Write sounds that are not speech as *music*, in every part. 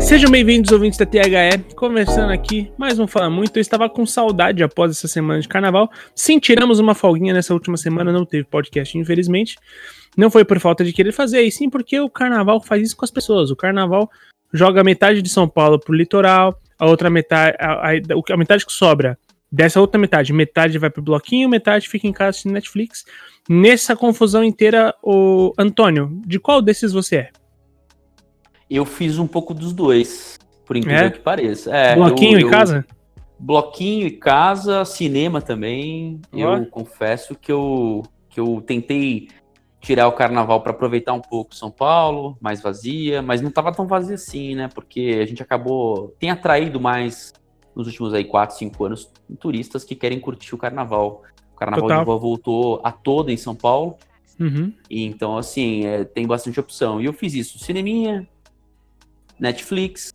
Sejam bem-vindos, ouvintes da THE. Conversando aqui, mais um Fala Muito. Eu estava com saudade após essa semana de carnaval. Sim, tiramos uma folguinha nessa última semana, não teve podcast, infelizmente. Não foi por falta de querer fazer, e sim porque o carnaval faz isso com as pessoas. O carnaval joga metade de São Paulo pro litoral, a outra metade, a, a, a metade que sobra dessa outra metade, metade vai pro bloquinho, metade fica em casa assistindo Netflix. Nessa confusão inteira, o Antônio, de qual desses você é? Eu fiz um pouco dos dois, por incrível É? que pareça. É, bloquinho eu- em casa? Bloquinho em casa, cinema também. Eu confesso que eu, que eu tentei tirar o carnaval para aproveitar um pouco São Paulo, mais vazia, mas não tava tão vazia assim, né? Porque a gente acabou. tem atraído mais nos últimos aí 4, 5 anos turistas que querem curtir o carnaval. O carnaval Total. de Boa voltou a todo em São Paulo. Uhum. E então, assim, é, tem bastante opção. E eu fiz isso: cineminha, Netflix,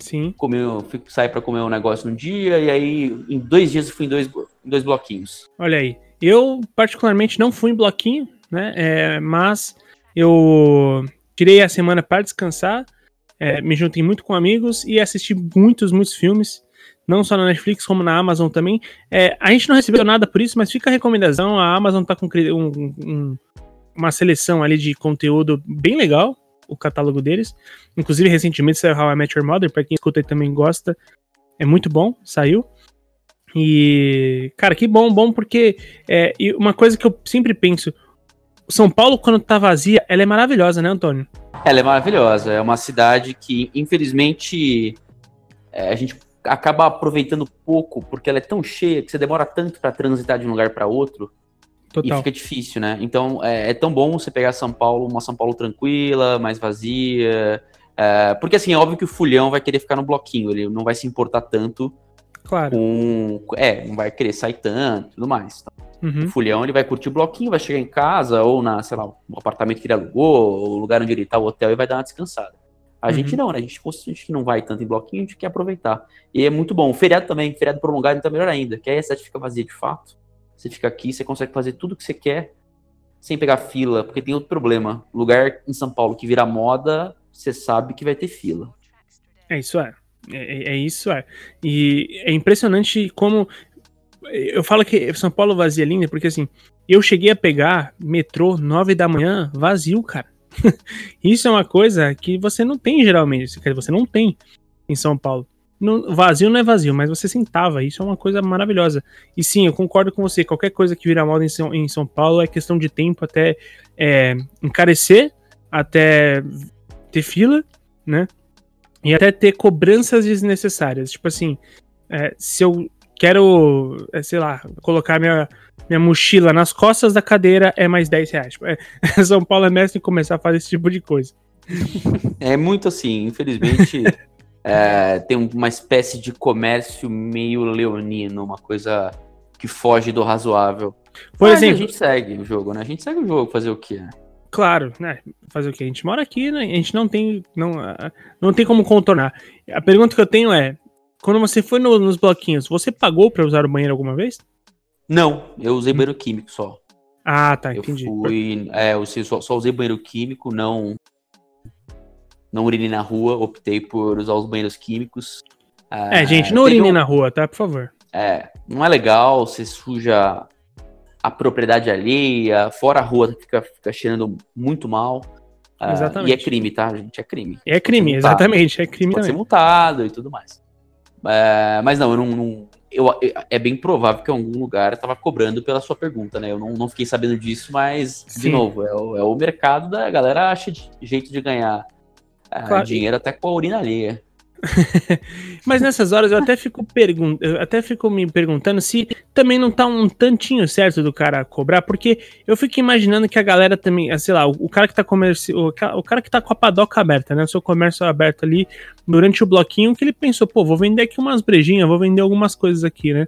Sim. comer, fui sair pra comer um negócio num dia, e aí em dois dias eu fui em dois, em dois bloquinhos. Olha aí. Eu, particularmente, não fui em bloquinho, né? É, mas eu tirei a semana para descansar, é, me juntei muito com amigos e assisti muitos, muitos filmes. Não só na Netflix, como na Amazon também. É, a gente não recebeu nada por isso, mas fica a recomendação. A Amazon tá com um- um- uma seleção ali de conteúdo bem legal, o catálogo deles. Inclusive, recentemente saiu How I Met Your Mother, pra quem escuta e também gosta. É muito bom, saiu. E, cara, que bom, bom, porque é, uma coisa que eu sempre penso: São Paulo, quando tá vazia, ela é maravilhosa, né, Antônio? Ela é maravilhosa, é uma cidade que, infelizmente, é, a gente acaba aproveitando pouco, porque ela é tão cheia que você demora tanto pra transitar de um lugar pra outro, e Total. fica difícil, né? Então é, é tão bom você pegar São Paulo, uma São Paulo tranquila, mais vazia. é, porque assim, é óbvio que o fulhão vai querer ficar no bloquinho, ele não vai se importar tanto Claro. com. É, não vai querer sair tanto e tudo mais. O Uhum. fulhão ele vai curtir o bloquinho, vai chegar em casa, ou na, sei lá, no apartamento que ele alugou, ou o lugar onde ele tá, o hotel, e vai dar uma descansada. A Uhum. gente não, né? A gente, a gente que não vai tanto em bloquinho, a gente quer aproveitar. E é muito bom. O feriado também, feriado prolongado, então é melhor ainda. Que aí a cidade fica vazia de fato. Você fica aqui, você consegue fazer tudo que você quer sem pegar fila, porque tem outro problema. Lugar em São Paulo que vira moda, você sabe que vai ter fila. É isso, é. É, é isso, é. E é impressionante como. Eu falo que São Paulo vazia linda, porque assim, eu cheguei a pegar metrô 9 da manhã vazio, cara. *laughs* Isso é uma coisa que você não tem geralmente. Você não tem em São Paulo. Vazio não é vazio, mas você sentava. Isso é uma coisa maravilhosa. E sim, eu concordo com você. Qualquer coisa que vira moda em São, em São Paulo é questão de tempo até é, encarecer, até ter fila, né? E até ter cobranças desnecessárias. Tipo assim, é, se eu quero, é, sei lá, colocar minha, minha mochila nas costas da cadeira, é mais 10 reais. Tipo, é, *laughs* São Paulo é mestre em começar a fazer esse tipo de coisa. É muito assim, infelizmente. É, tem uma espécie de comércio meio leonino, uma coisa que foge do razoável. Por Mas exemplo, a gente segue o jogo, né? A gente segue o jogo, fazer o quê? né? Claro, né? Fazer o quê? A gente mora aqui, né? A gente não tem. Não, ah, não tem como contornar. A pergunta que eu tenho é: quando você foi no- nos bloquinhos, você pagou pra usar o banheiro alguma vez? Não, eu usei banheiro químico só. Ah, tá, Eu entendi. fui. É, eu só, só usei banheiro químico, não. Não urinei na rua, optei por usar os banheiros químicos. É, gente, não teve urine um- na rua, tá? Por favor. É, não é legal, você suja a propriedade alheia, fora a rua fica, fica cheirando muito mal. Ah, Exatamente. E é crime, tá, gente? É crime. É crime, exatamente. É crime Pode ser também. multado e tudo mais. É, mas não, eu não. não- eu, eu- é bem provável que em algum lugar tava cobrando pela sua pergunta, né? Eu não, não fiquei sabendo disso, mas, de Sim. novo, é o, é o mercado da galera acha de- jeito de ganhar ah, Claro. dinheiro até com a urina alheia. *laughs* Mas nessas horas eu até fico pergun eu até fico me perguntando se também não tá um tantinho certo do cara cobrar, porque eu fico imaginando que a galera também, ah, sei lá, o, o cara que tá comerci o, o cara que tá com a padoca aberta, né, o seu comércio aberto ali durante o bloquinho, que ele pensou, pô, vou vender aqui umas brejinhas, vou vender algumas coisas aqui, né?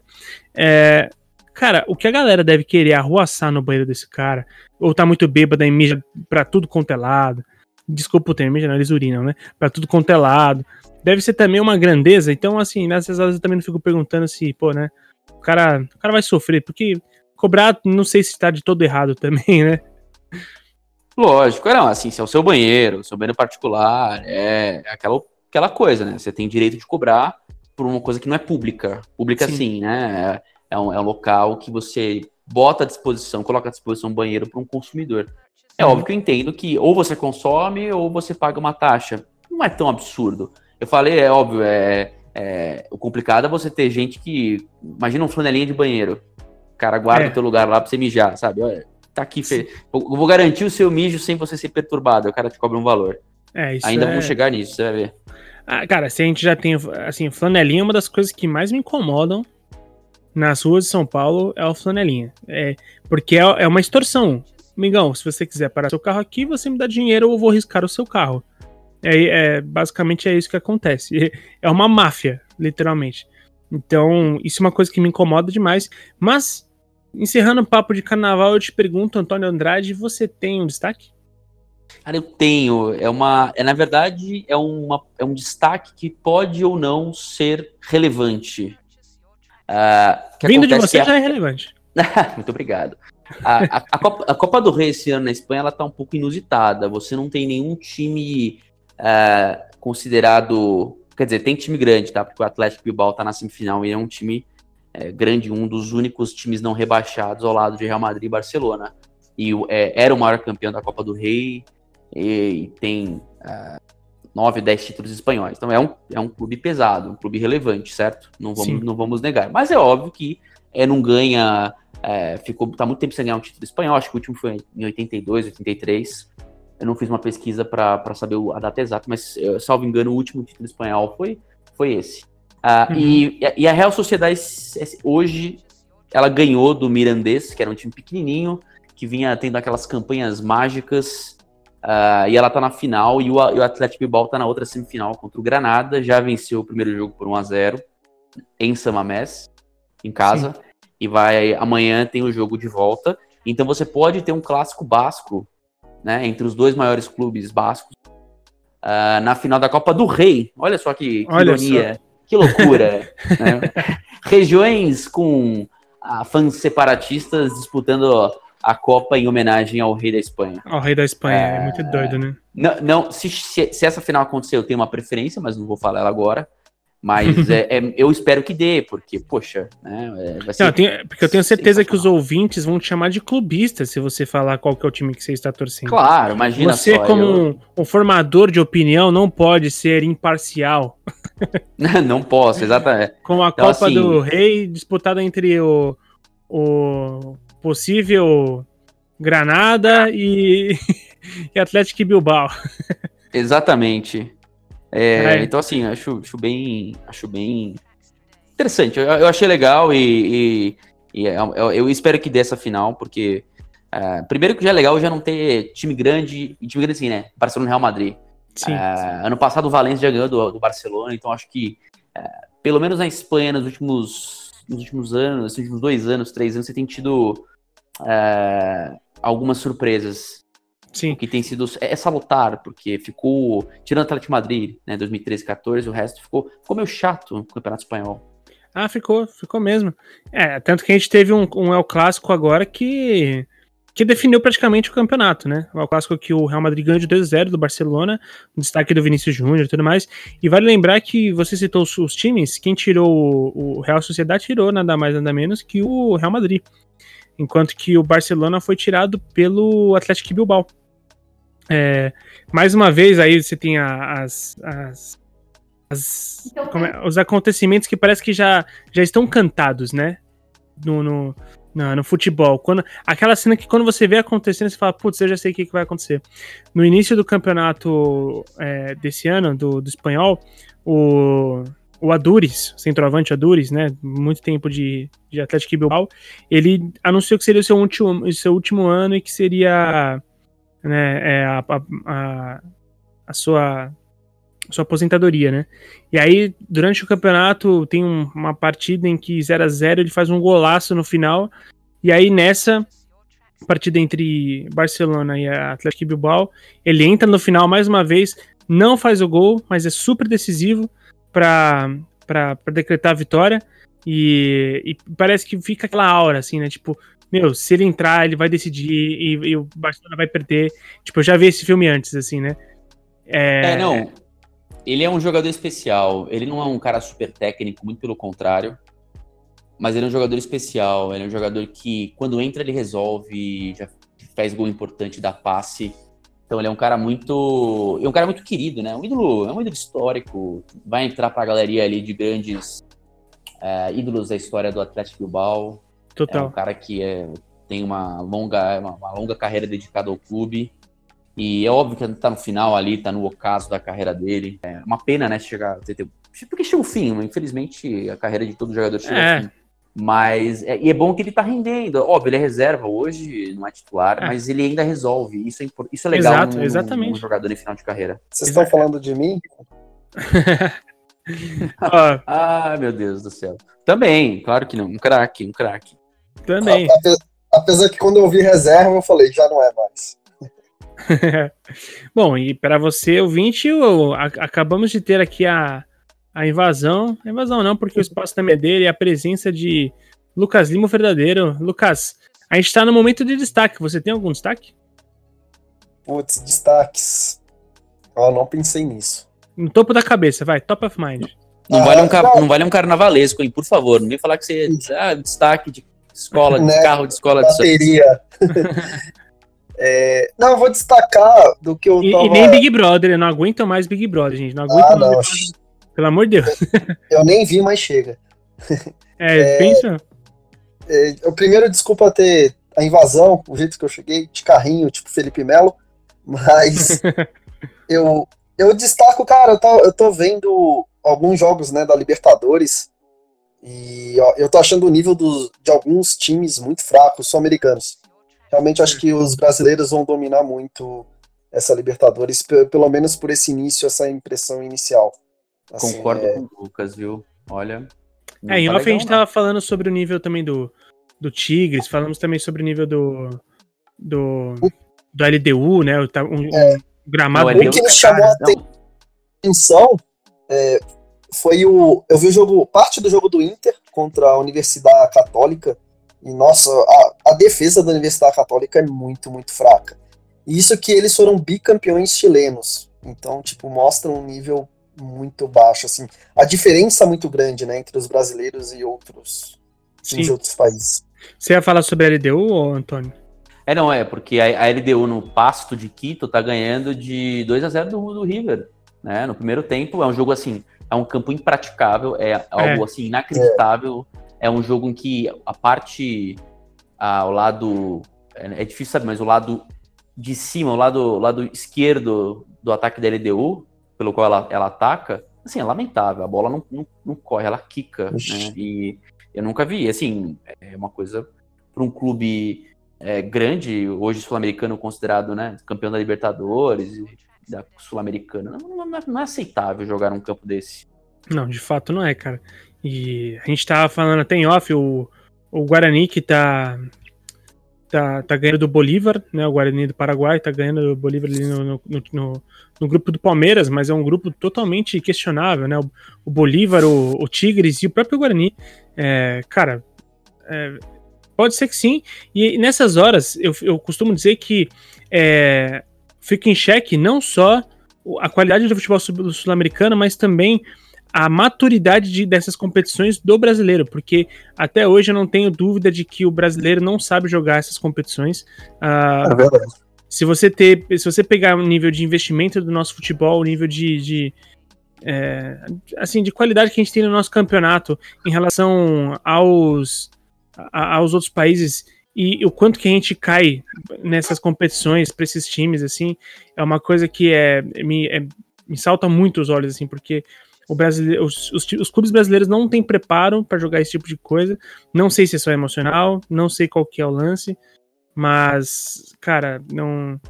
É, cara, o que a galera deve querer é arruaçar no banheiro desse cara, ou tá muito bêbada e mija pra tudo quanto é lado. Desculpa o termo, eles urinam, né? Pra tudo quanto é lado deve ser também uma grandeza. Então, assim, nessas horas eu também não fico perguntando se, pô, né? O cara, o cara vai sofrer, porque cobrar, não sei se tá de todo errado *laughs* também, né? Lógico, não, assim, se é o seu banheiro, o seu banheiro particular, é aquela, aquela coisa, né? Você tem direito de cobrar por uma coisa que não é pública. Pública, sim, sim né? É, é, um, é um local que você bota à disposição, coloca à disposição um banheiro para um consumidor. É óbvio que eu entendo que ou você consome ou você paga uma taxa. Não é tão absurdo. Eu falei, é óbvio, é, é o complicado é você ter gente que. Imagina um flanelinha de banheiro. O cara guarda é. o teu lugar lá pra você mijar, sabe? Olha, tá aqui. Fe... Eu vou garantir o seu mijo sem você ser perturbado. O cara te cobra um valor. É, isso Ainda é... vamos chegar nisso, você vai ver. Ah, cara, se a gente já tem. Assim, flanelinha é uma das coisas que mais me incomodam nas ruas de São Paulo é o flanelinha. É, porque é, é uma extorsão. Migão, se você quiser parar seu carro aqui, você me dá dinheiro ou eu vou riscar o seu carro. É, é, basicamente é isso que acontece. *laughs* É uma máfia, literalmente. Então, isso é uma coisa que me incomoda demais. Mas, encerrando o papo de carnaval, eu te pergunto, Antônio Andrade, você tem um destaque? Cara, eu tenho. É uma. É, na verdade, é, uma, é um destaque que pode ou não ser relevante. Uh, Vindo de você é... já é relevante. *laughs* Muito obrigado. A, a, a, Copa, a, Copa, do Rei esse ano na Espanha ela tá um pouco inusitada. Você não tem nenhum time é, considerado. Quer dizer, tem time grande, tá? Porque o Atlético Bilbao tá na semifinal e é um time é, grande, um dos únicos times não rebaixados ao lado de Real Madrid e Barcelona. E é, era o maior campeão da Copa do Rei e, e tem uh, nove, dez títulos espanhóis. Então é um, é um clube pesado, um clube relevante, certo? Não vamos, não vamos negar. Mas é óbvio que é, não ganha. É, ficou tá muito tempo sem ganhar um título espanhol. Acho que o último foi em 82, 83. Eu não fiz uma pesquisa para saber a data exata, mas, salvo engano, o último título espanhol foi, foi esse. Uh, uhum. e, e, a Real Sociedade hoje ela ganhou do Mirandês, que era um time pequenininho, que vinha tendo aquelas campanhas mágicas, uh, e ela tá na final, e o, e o Atlético Bilbao tá na outra semifinal contra o Granada, já venceu o primeiro jogo por 1 a 0 em Samamés, em casa, Sim. E vai amanhã tem o jogo de volta, então você pode ter um clássico basco né, entre os dois maiores clubes bascos, uh, na final da Copa do Rei. Olha só que, que ironia, que loucura. *laughs* né? Regiões com uh, fãs separatistas disputando a Copa em homenagem ao Rei da Espanha. Ao Rei da Espanha, é, é muito doido, né? Não, não se, se, se, essa final acontecer, eu tenho uma preferência, mas não vou falar ela agora. Mas *laughs* é, é, eu espero que dê, porque, poxa, né? É, ser, Não, eu tenho, porque eu tenho certeza que os ouvintes vão te chamar de clubista se você falar qual que é o time que você está torcendo. Claro, imagina você, só. como eu... um, um, formador de opinião, não pode ser imparcial. *laughs* não posso, exatamente. Com a então, Copa assim... do Rei disputada entre o, o possível Granada e, *laughs* e Atlético Bilbao. Exatamente. É, é. Então, assim, acho, acho bem. Acho bem interessante. Eu, eu achei legal e, e, e eu, eu, espero que dê essa final, porque. Uh, primeiro que já é legal já não ter time grande, time grande assim, né? Barcelona e Real Madrid. Sim, uh, sim. Ano passado o Valencia já ganhou do, do Barcelona, então acho que, uh, pelo menos na Espanha, nos últimos, nos últimos anos, nos últimos dois anos, três anos, você tem tido algumas surpresas. Sim. que tem sido é, é salutar, porque ficou, tirando o Atlético Madrid, né, 2013 14, o resto ficou, ficou meio chato no Campeonato Espanhol. Ah, ficou, ficou mesmo. É, tanto que a gente teve um, um El Clássico agora que que definiu praticamente o campeonato, né? O Clássico que o Real Madrid ganhou de 2-0 do Barcelona, um destaque do Vinícius Júnior e tudo mais. E vale lembrar que você citou os, os times, quem tirou o, o Real Sociedade tirou nada mais nada menos que o Real Madrid. Enquanto que o Barcelona foi tirado pelo Atlético Bilbao. É, mais uma vez, aí você tem as, as, as então, é, os acontecimentos que parece que já, já estão cantados, né? No, no, no, no, futebol. Quando, aquela cena que quando você vê acontecendo, você fala, putz, eu já sei o que, que vai acontecer. No início do campeonato é, desse ano, do, do espanhol, o, o Adures, centroavante Adures, né? Muito tempo de, de Atlético Bilbao, ele anunciou que seria o seu último, o seu último ano e que seria né, é a, a, a sua sua aposentadoria, né? E aí, durante o campeonato, tem um, uma partida em que 0 a 0 ele faz um golaço no final. E aí, nessa partida entre Barcelona e Atlético Bilbao, ele entra no final mais uma vez, não faz o gol, mas é super decisivo para decretar a vitória. E, e, parece que fica aquela aura, assim, né? Tipo, meu, se ele entrar, ele vai decidir e, e o Barcelona vai perder. Tipo, eu já vi esse filme antes, assim, né? É... é, não. Ele é um jogador especial. Ele não é um cara super técnico, muito pelo contrário. Mas ele é um jogador especial. Ele é um jogador que, quando entra, ele resolve, já faz gol importante, dá passe. Então ele é um cara muito. É um cara muito querido, né? Um ídolo, é um ídolo histórico. Vai entrar pra galeria ali de grandes é, ídolos da história do Atlético Bilbao. Total. É um cara que é, tem uma longa, uma, uma, longa carreira dedicada ao clube. E é óbvio que tá no final ali, tá no ocaso da carreira dele. É uma pena, né, chegar. Porque chega o fim, infelizmente a carreira de todo jogador chega é. ao fim. Mas é, e é bom que ele tá rendendo. Óbvio, ele é reserva hoje, não é titular, é. mas ele ainda resolve. Isso é, isso é legal Exato, num, exatamente. num jogador em final de carreira. Vocês estão falando de mim? *laughs* *laughs* ah, meu Deus do céu. Também, claro que não. Um craque, um craque. Também. Apesar que quando eu vi reserva, eu falei, já não é mais. *laughs* Bom, e para você, ouvinte, acabamos de ter aqui a, a invasão. A invasão não, porque o espaço também é dele e a presença de Lucas Lima verdadeiro. Lucas, a gente está no momento de destaque. Você tem algum destaque? Putz, destaques. Eu não pensei nisso. No topo da cabeça, vai, top of mind. Não, ah, vale, um, não. não vale um carnavalesco, hein? Por favor, não vem falar que você ah, destaque de escola, de né? carro de escola Bateria. de *laughs* é, Não, eu vou destacar do que eu e, tava... e nem Big Brother, eu não aguento mais Big Brother, gente. Não aguento ah, não. Pelo amor de Deus. *laughs* Eu nem vi, mas chega. *laughs* É, é pensa. É, eu primeiro, desculpa ter a invasão, o jeito que eu cheguei, de carrinho, tipo Felipe Melo, mas eu, eu destaco, cara, eu tô, eu tô vendo alguns jogos né, da Libertadores e ó, eu tô achando o nível do, de alguns times muito fracos, sul-americanos. Realmente acho que os brasileiros vão dominar muito essa Libertadores, pelo menos por esse início, essa impressão inicial. Assim, Concordo é... com o Lucas, viu? Olha. É, em tá off a gente tava falando sobre o nível também do, do Tigres, falamos também sobre o nível do. do, do LDU, né? O, um, é. gramado. O que me chamou a atenção é, foi o. Eu vi o jogo, parte do jogo do Inter contra a Universidade Católica. E, nossa, a, a defesa da Universidade Católica é muito, muito fraca. E isso que eles foram bicampeões chilenos. Então, tipo, mostra um nível muito baixo, assim. A diferença é muito grande, né, entre os brasileiros e outros, Sim. outros países. Você ia falar sobre a LDU, ou, Antônio? É, não, é, porque a, a LDU no Pasto de Quito tá ganhando de 2 a 0 do, do River, né, no primeiro tempo, é um jogo, assim, é um campo impraticável, é algo, é. assim, inacreditável, é. é. um jogo em que a parte, ao lado, é, é difícil saber, mas o lado de cima, o lado, o lado esquerdo do ataque da LDU, pelo qual ela, ela ataca, assim, é lamentável. A bola não, não, não corre, ela quica, né? E eu nunca vi. Assim, é uma coisa para um clube é, grande, hoje sul-americano considerado né, campeão da Libertadores, da Sul-Americana. Não, não, não, é aceitável jogar num campo desse. Não, de fato não é, cara. E a gente tava falando até em off, o, o Guarani que tá tá, tá ganhando do Bolívar, né? O Guarani do Paraguai tá ganhando do Bolívar ali no, no, no, no, grupo do Palmeiras, mas é um grupo totalmente questionável, né? O, o Bolívar, o, o, Tigres e o próprio Guarani. É, cara, é, pode ser que sim. E nessas horas, eu, eu costumo dizer que é, fica em xeque não só a qualidade do futebol sul-americano, mas também a maturidade de, dessas competições do brasileiro, porque até hoje eu não tenho dúvida de que o brasileiro não sabe jogar essas competições. Uh, é verdade. Se você ter, se você pegar o nível de investimento do nosso futebol, o nível de, de é, assim, de qualidade que a gente tem no nosso campeonato em relação aos, a, aos outros países e o quanto que a gente cai nessas competições para esses times, assim, é uma coisa que é, me, é, me salta muito os olhos, assim, porque o brasileiro, os, os, os clubes brasileiros não têm preparo para jogar esse tipo de coisa. Não sei se é só emocional, não sei qual que é o lance, mas, cara, não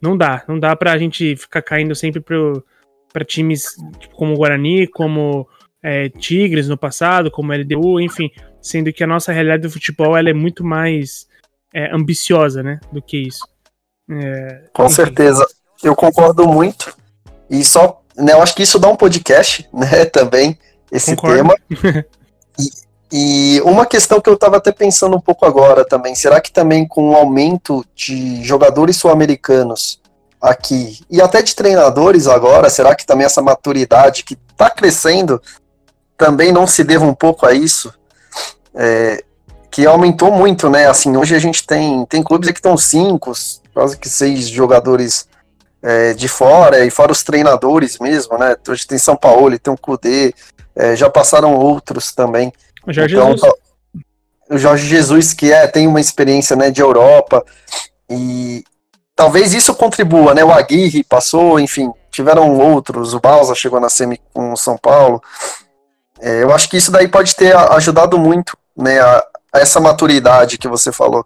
não dá. Não dá pra gente ficar caindo sempre para times tipo, como o Guarani, como é, Tigres no passado, como LDU, enfim, sendo que a nossa realidade do futebol ela é muito mais é, ambiciosa, né, do que isso. É, Com enfim. certeza, eu concordo muito. E só né, eu acho que isso dá um podcast, *laughs* né, também, esse Concordo. tema. *laughs* E, e uma questão que eu estava até pensando um pouco agora também, será que também com o aumento de jogadores sul-americanos aqui, e até de treinadores agora, será que também essa maturidade que está crescendo também não se deva um pouco a isso? É, que aumentou muito, né? Assim, hoje a gente tem, tem clubes que estão cinco, quase que seis jogadores é, de fora, e fora os treinadores mesmo, né? Hoje tem São Paulo, tem o Cudê, é, já passaram outros também. O Jorge Então, Jesus. O Jorge Jesus, que é, tem uma experiência né, de Europa, e talvez isso contribua, né? O Aguirre passou, enfim, tiveram outros, o Balsa chegou na semi com o São Paulo. É, eu acho que isso daí pode ter ajudado muito, né, a essa maturidade que você falou.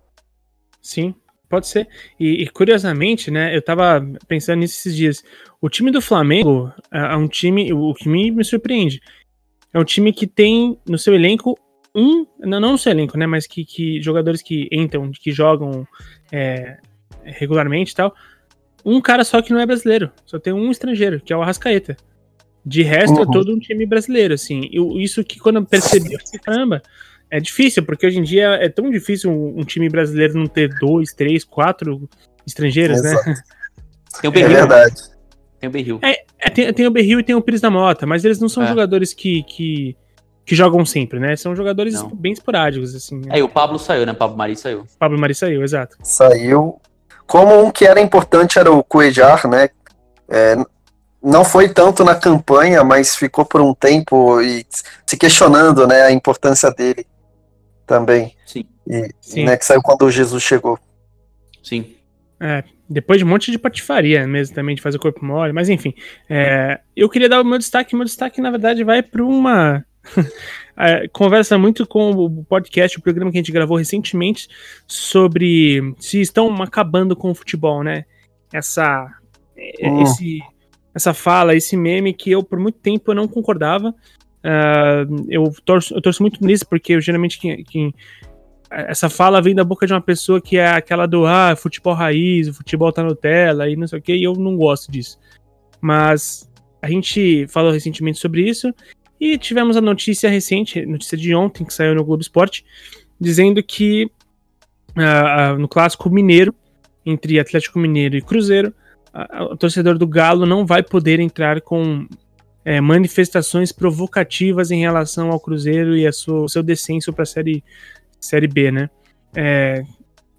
Sim, pode ser. E, e, curiosamente, né, eu tava pensando nisso esses dias. O time do Flamengo é é um time, o que me, me surpreende, é um time que tem no seu elenco um, não, não no seu elenco, né, mas que, que jogadores que entram, que jogam é, regularmente e tal, um cara só que não é brasileiro, só tem um estrangeiro, que é o Arrascaeta. De resto, é Uhum. todo um time brasileiro, assim. Eu, isso que quando eu percebi, eu falei, caramba, é difícil, porque hoje em dia é tão difícil um, um time brasileiro não ter dois, três, quatro estrangeiros, né? Tem o É Berril. verdade. tem o Berril. É, tem, tem o Berril e tem o Pires da Mota, mas eles não são É. jogadores que, que, que jogam sempre, né? São jogadores Não. bem esporádicos, assim. Né? Aí o Pablo saiu, né? O Pablo Mari saiu. Pablo Mari saiu, exato. Saiu. Como um que era importante era o Cuejar, né? É, não foi tanto na campanha, mas ficou por um tempo e se questionando, né, a importância dele também. Sim. E, Sim. né, que saiu quando o Jesus chegou. Sim. É, depois de um monte de patifaria mesmo também, de fazer o corpo mole, mas enfim. é, eu queria dar o meu destaque, meu destaque na verdade vai para uma *laughs* é, conversa muito com o podcast, o programa que a gente gravou recentemente sobre se estão acabando com o futebol, né? Essa, Hum. esse, essa fala, esse meme que eu por muito tempo eu não concordava. Ah, eu, torço, eu torço muito nisso, porque eu, geralmente quem, quem essa fala vem da boca de uma pessoa que é aquela do ah, futebol raiz, o futebol tá Nutella e não sei o que, e eu não gosto disso. Mas a gente falou recentemente sobre isso e tivemos a notícia recente, notícia de ontem, que saiu no Globo Esporte, dizendo que ah, no clássico mineiro, entre Atlético Mineiro e Cruzeiro, a- o torcedor do Galo não vai poder entrar com é, manifestações provocativas em relação ao Cruzeiro e a sua, seu descenso para a série, série B, né? É,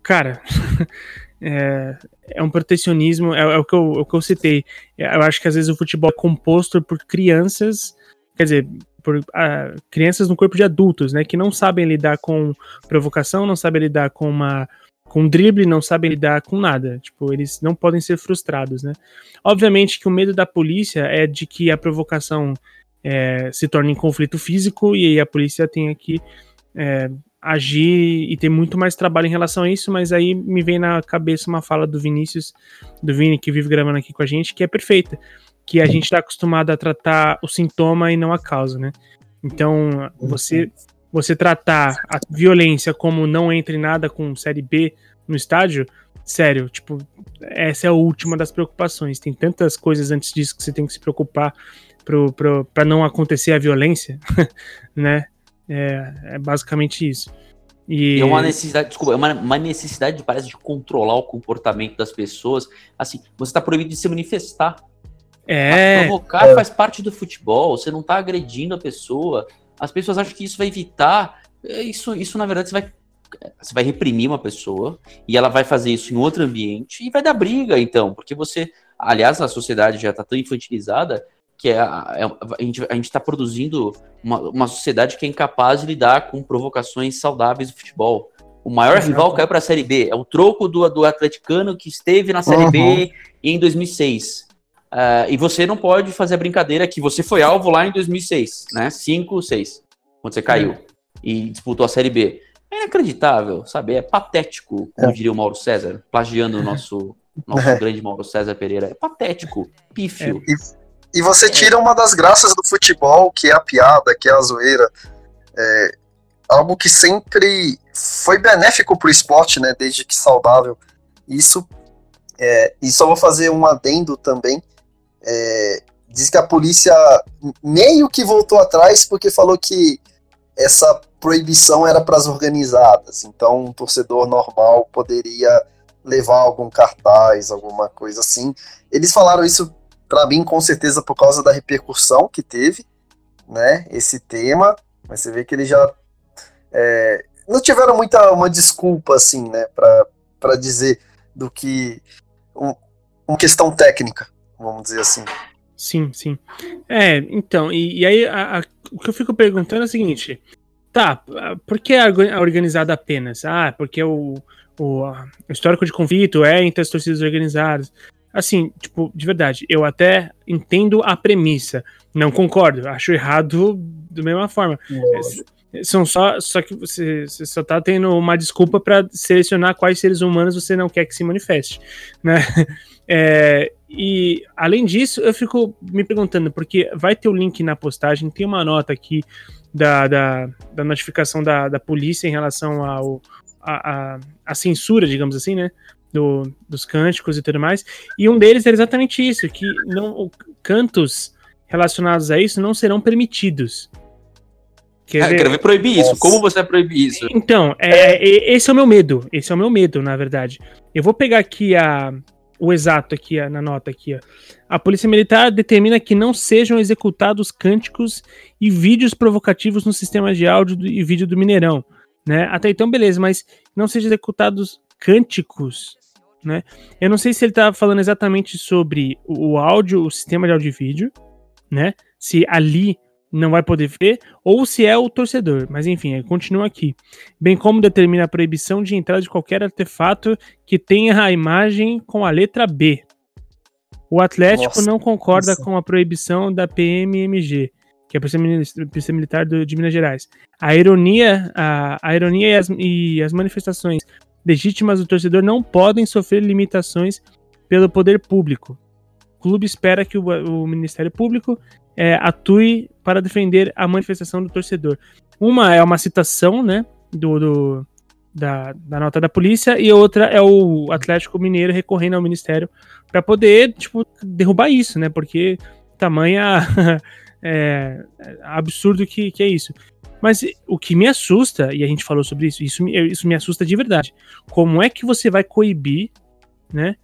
cara, *laughs* é, é um protecionismo, é, é o, que eu, é o que eu citei. Eu acho que às vezes o futebol é composto por crianças, quer dizer, por ah, crianças no corpo de adultos, né? Que não sabem lidar com provocação, não sabem lidar com uma com drible, não sabem lidar com nada. Tipo, eles não podem ser frustrados, né? Obviamente que o medo da polícia é de que a provocação é, se torne em conflito físico e aí a polícia tenha que é, agir e ter muito mais trabalho em relação a isso, mas aí me vem na cabeça uma fala do Vinícius, do Vini, que vive gravando aqui com a gente, que é perfeita, que a gente está acostumado a tratar o sintoma e não a causa, né? Então, você você tratar a violência como não entra em nada com série B no estádio, sério, tipo, essa é a última das preocupações. Tem tantas coisas antes disso que você tem que se preocupar para não acontecer a violência, *laughs* né? É, é basicamente isso. E E é uma necessidade, desculpa, é uma, uma necessidade, parece, de controlar o comportamento das pessoas. Assim, você tá proibido de se manifestar. é, Provocar É. faz parte do futebol, você não tá agredindo a pessoa. As pessoas acham que isso vai evitar. É, Isso, isso na verdade, você vai, você vai reprimir uma pessoa e ela vai fazer isso em outro ambiente e vai dar briga, então, porque você. Aliás, a sociedade já tá tão infantilizada que é a, é- a gente, a gente tá produzindo uma, uma sociedade que é incapaz de lidar com provocações saudáveis do futebol. O maior Exato. rival caiu para a Série B. É o troco do, do atleticano que esteve na Série Uhum. B em 2006. Ah, e você não pode fazer a brincadeira que você foi alvo lá em 2006, né? 5, 6, quando você caiu e disputou a Série B. É inacreditável, sabe? É patético, como É. diria o Mauro César, plagiando o nosso, nosso É. grande Mauro César Pereira. É patético, pífio. E você tira uma das graças do futebol, que é a piada, que é a zoeira. É algo que sempre foi benéfico pro esporte, né? Desde que saudável. Isso. É, e só vou fazer um adendo também. É, diz que a polícia meio que voltou atrás porque falou que essa proibição era para as organizadas. Então, um torcedor normal poderia levar algum cartaz, alguma coisa assim. Eles falaram isso para mim com certeza por causa da repercussão que teve, né, esse tema. Mas você vê que eles já é, não tiveram muita uma desculpa assim, né, para dizer do que um, uma questão técnica, vamos dizer assim. Sim, sim. É, então, e, e aí a, a, o que eu fico perguntando é o seguinte: tá, por que a organizada apenas? Ah, porque o, o, o histórico de conflito é entre as torcidas organizadas. Assim, tipo, de verdade, eu até entendo a premissa. Não concordo, acho errado da mesma forma. É, são só, só que você, você só tá tendo uma desculpa para selecionar quais seres humanos você não quer que se manifeste, né? *laughs* É, e além disso, eu fico me perguntando, porque vai ter o link na postagem, tem uma nota aqui da, da, da notificação da, da polícia em relação ao, a, a, a censura, digamos assim, né? Do, dos cânticos e tudo mais. E um deles é exatamente isso: que não, cantos relacionados a isso não serão permitidos. Quer ah, ver? quero ver proibir isso. Como você vai proibir isso? Então, é, é, esse é o meu medo. Esse é o meu medo, na verdade. Eu vou pegar aqui a, o exato aqui na nota aqui. Ó. A Polícia Militar determina que não sejam executados cânticos e vídeos provocativos no sistema de áudio e vídeo do Mineirão. Né? Até então, beleza, mas não sejam executados cânticos. Né? Eu não sei se ele está falando exatamente sobre o áudio, o sistema de áudio e vídeo, né? Se ali não vai poder ver, ou se é o torcedor. Mas enfim, continua aqui. Bem como determina a proibição de entrada de qualquer artefato que tenha a imagem com a letra B. O Atlético Nossa, não concorda com a proibição da PMMG, que é a Polícia Militar de Minas Gerais. A ironia, a, a ironia e as, e as manifestações legítimas do torcedor não podem sofrer limitações pelo poder público. O clube espera que o, o Ministério Público é, atue para defender a manifestação do torcedor. Uma é uma citação, né, do, do da, da, nota da polícia e outra é o Atlético Mineiro recorrendo ao Ministério para poder, tipo, derrubar isso, né, porque tamanha *laughs* é, absurdo que, que é isso. Mas o que me assusta, e a gente falou sobre isso, isso, isso me assusta de verdade. Como é que você vai coibir, né,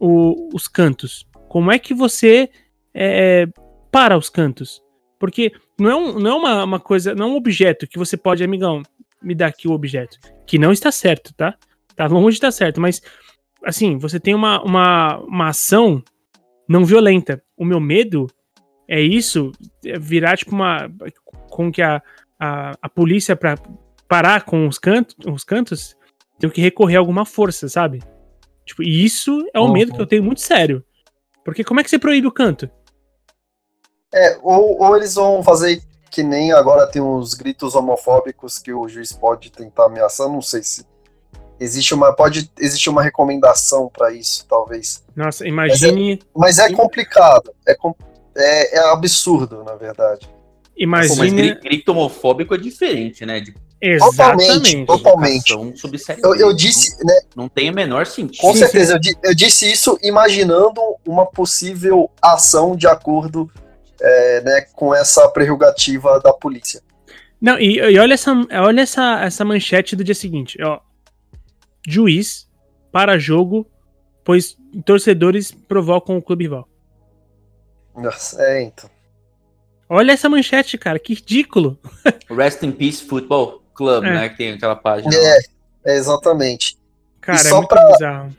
o, os cantos? Como é que você é, para os cantos. Porque não é, um, não é uma, uma coisa, não é um objeto que você pode, amigão, me dar aqui o objeto. Que não está certo, tá? Tá longe de estar certo, mas assim, você tem uma, uma, uma ação não violenta. O meu medo é isso, é virar tipo uma. com que a, a, a polícia para parar com os, cantos, os cantos tem que recorrer a alguma força, sabe? Tipo, e isso é um uhum. medo que eu tenho muito sério. Porque como é que você proíbe o canto? É, ou, ou eles vão fazer que nem agora tem uns gritos homofóbicos que o juiz pode tentar ameaçar, não sei se existe uma pode existir uma recomendação para isso, talvez. Nossa, imagine. Mas é, mas é complicado, é, é, é, absurdo, na verdade. Imagine. mas grito homofóbico é diferente, né? De... Exatamente. Totalmente, totalmente. Eu, eu disse, não, né? Não tem o menor sentido. Com certeza, eu, eu disse isso imaginando uma possível ação de acordo é, né, com essa prerrogativa da polícia. Não, e, e, olha, essa, olha essa, essa manchete do dia seguinte. Ó, juiz para jogo, pois torcedores provocam o clube rival. Nossa, é, então. Olha essa manchete, cara, que ridículo. *laughs* Rest in Peace Football Club, é. né? Que tem aquela página. É, é exatamente. Cara, e é muito pra, bizarro.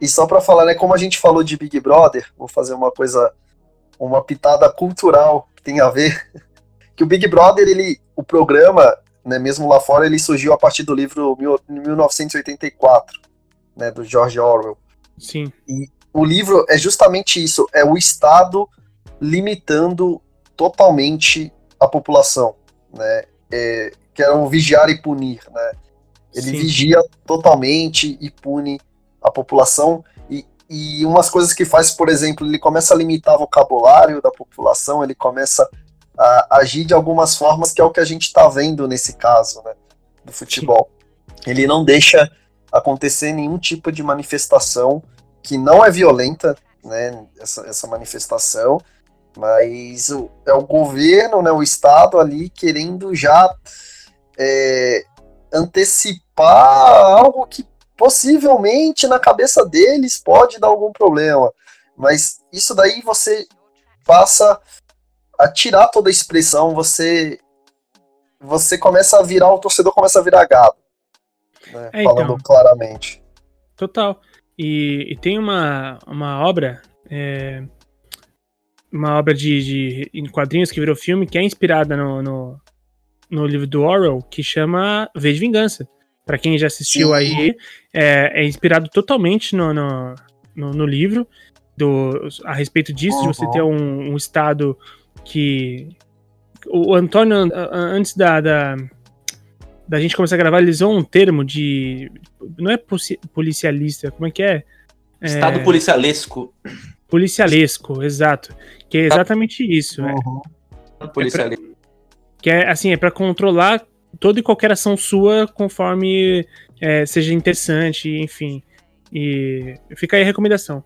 E só pra falar, né, como a gente falou de Big Brother, vou fazer uma coisa uma pitada cultural que tem a ver *laughs* que o Big Brother, ele, o programa, né, mesmo lá fora, ele surgiu a partir do livro 1984, né, do George Orwell. Sim. E o livro é justamente isso, é o Estado limitando totalmente a população, né, é, que era o vigiar e punir, né. Ele Sim. vigia totalmente e pune a população e umas coisas que faz, por exemplo, ele começa a limitar o vocabulário da população, ele começa a agir de algumas formas que é o que a gente está vendo nesse caso, né, do futebol. Ele não deixa acontecer nenhum tipo de manifestação que não é violenta, né, essa, essa manifestação, Mas o, é o governo, né, o Estado ali querendo já é, antecipar algo que possivelmente na cabeça deles pode dar algum problema. Mas isso daí você passa a tirar toda a expressão, você você começa a virar, o torcedor começa a virar gado. Né, é, falando então, claramente. Total. E, e, tem uma, uma obra, é, uma obra de, de em quadrinhos que virou filme, que é inspirada no, no, no livro do Orwell, que chama V de Vingança. Para quem já assistiu Sim. aí, é, é, inspirado totalmente no, no, no, no livro do, a respeito disso, uhum. de você ter um, um estado que. O Antônio, antes da, da, da, gente começar a gravar, ele usou um termo de. Não é policialista, como é que é? Estado é, policialesco. Policialesco, exato. Que é exatamente isso. É. Uhum. É. Policialesco. É pra, que é assim, é para controlar toda e qualquer ação sua conforme é, seja interessante, enfim. E fica aí a recomendação.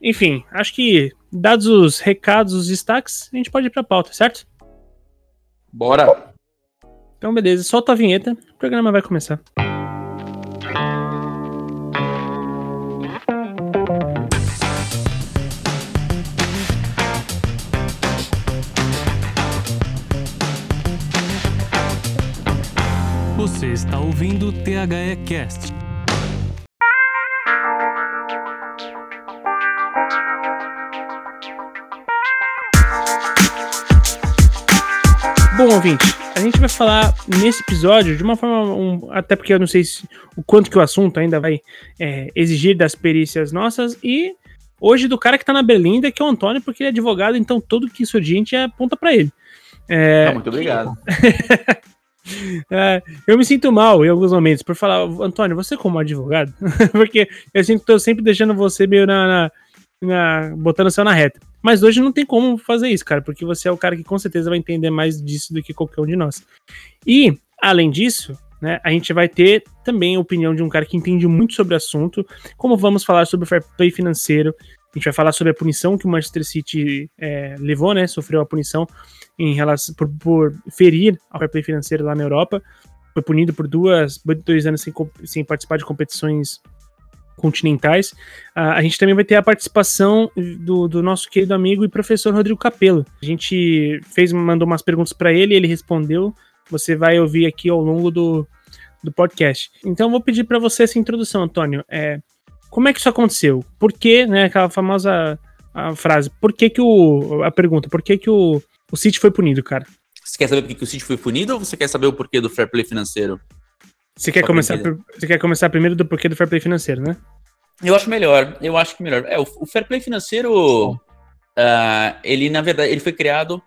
Enfim, acho que dados os recados, os destaques, a gente pode ir pra pauta, certo? Bora! Então, beleza, solta a vinheta, o programa vai começar. Você está ouvindo o THE Cast Bom, ouvinte, a gente vai falar nesse episódio de uma forma, um, até porque eu não sei se, o quanto que o assunto ainda vai é, exigir das perícias nossas, e hoje do cara que tá na Berlinda, que é o Antônio, porque ele é advogado, então tudo que isso a gente aponta para ele. É, ah, muito obrigado. *laughs* *laughs* é, eu me sinto mal em alguns momentos por falar, Antônio, você como advogado, *laughs* porque eu sinto que tô sempre deixando você meio na, na na, botando o céu na reta. Mas hoje não tem como fazer isso, cara, porque você é o cara que com certeza vai entender mais disso do que qualquer um de nós. E, além disso, né, a gente vai ter também a opinião de um cara que entende muito sobre o assunto, como vamos falar sobre o fair play financeiro, a gente vai falar sobre a punição que o Manchester City é, levou, né, sofreu a punição em relação por, por ferir ao fair play financeiro lá na Europa, foi punido por duas, dois anos sem, sem participar de competições continentais, uh, a gente também vai ter a participação do, do, nosso querido amigo e professor Rodrigo Capello. A gente fez, mandou umas perguntas para ele, ele respondeu. Você vai ouvir aqui ao longo do, do podcast. Então, vou pedir para você essa introdução, Antônio. É, como é que isso aconteceu? Por que, né, aquela famosa a frase, por que que o, a pergunta, por que que o, o City foi punido, cara? Você quer saber por que, que o City foi punido ou você quer saber o porquê do fair play financeiro? Você quer, começar, você quer começar primeiro do porquê do fair play financeiro, né? Eu acho melhor, eu acho que melhor. É, o, o fair play financeiro, uh, ele na verdade, ele foi criado,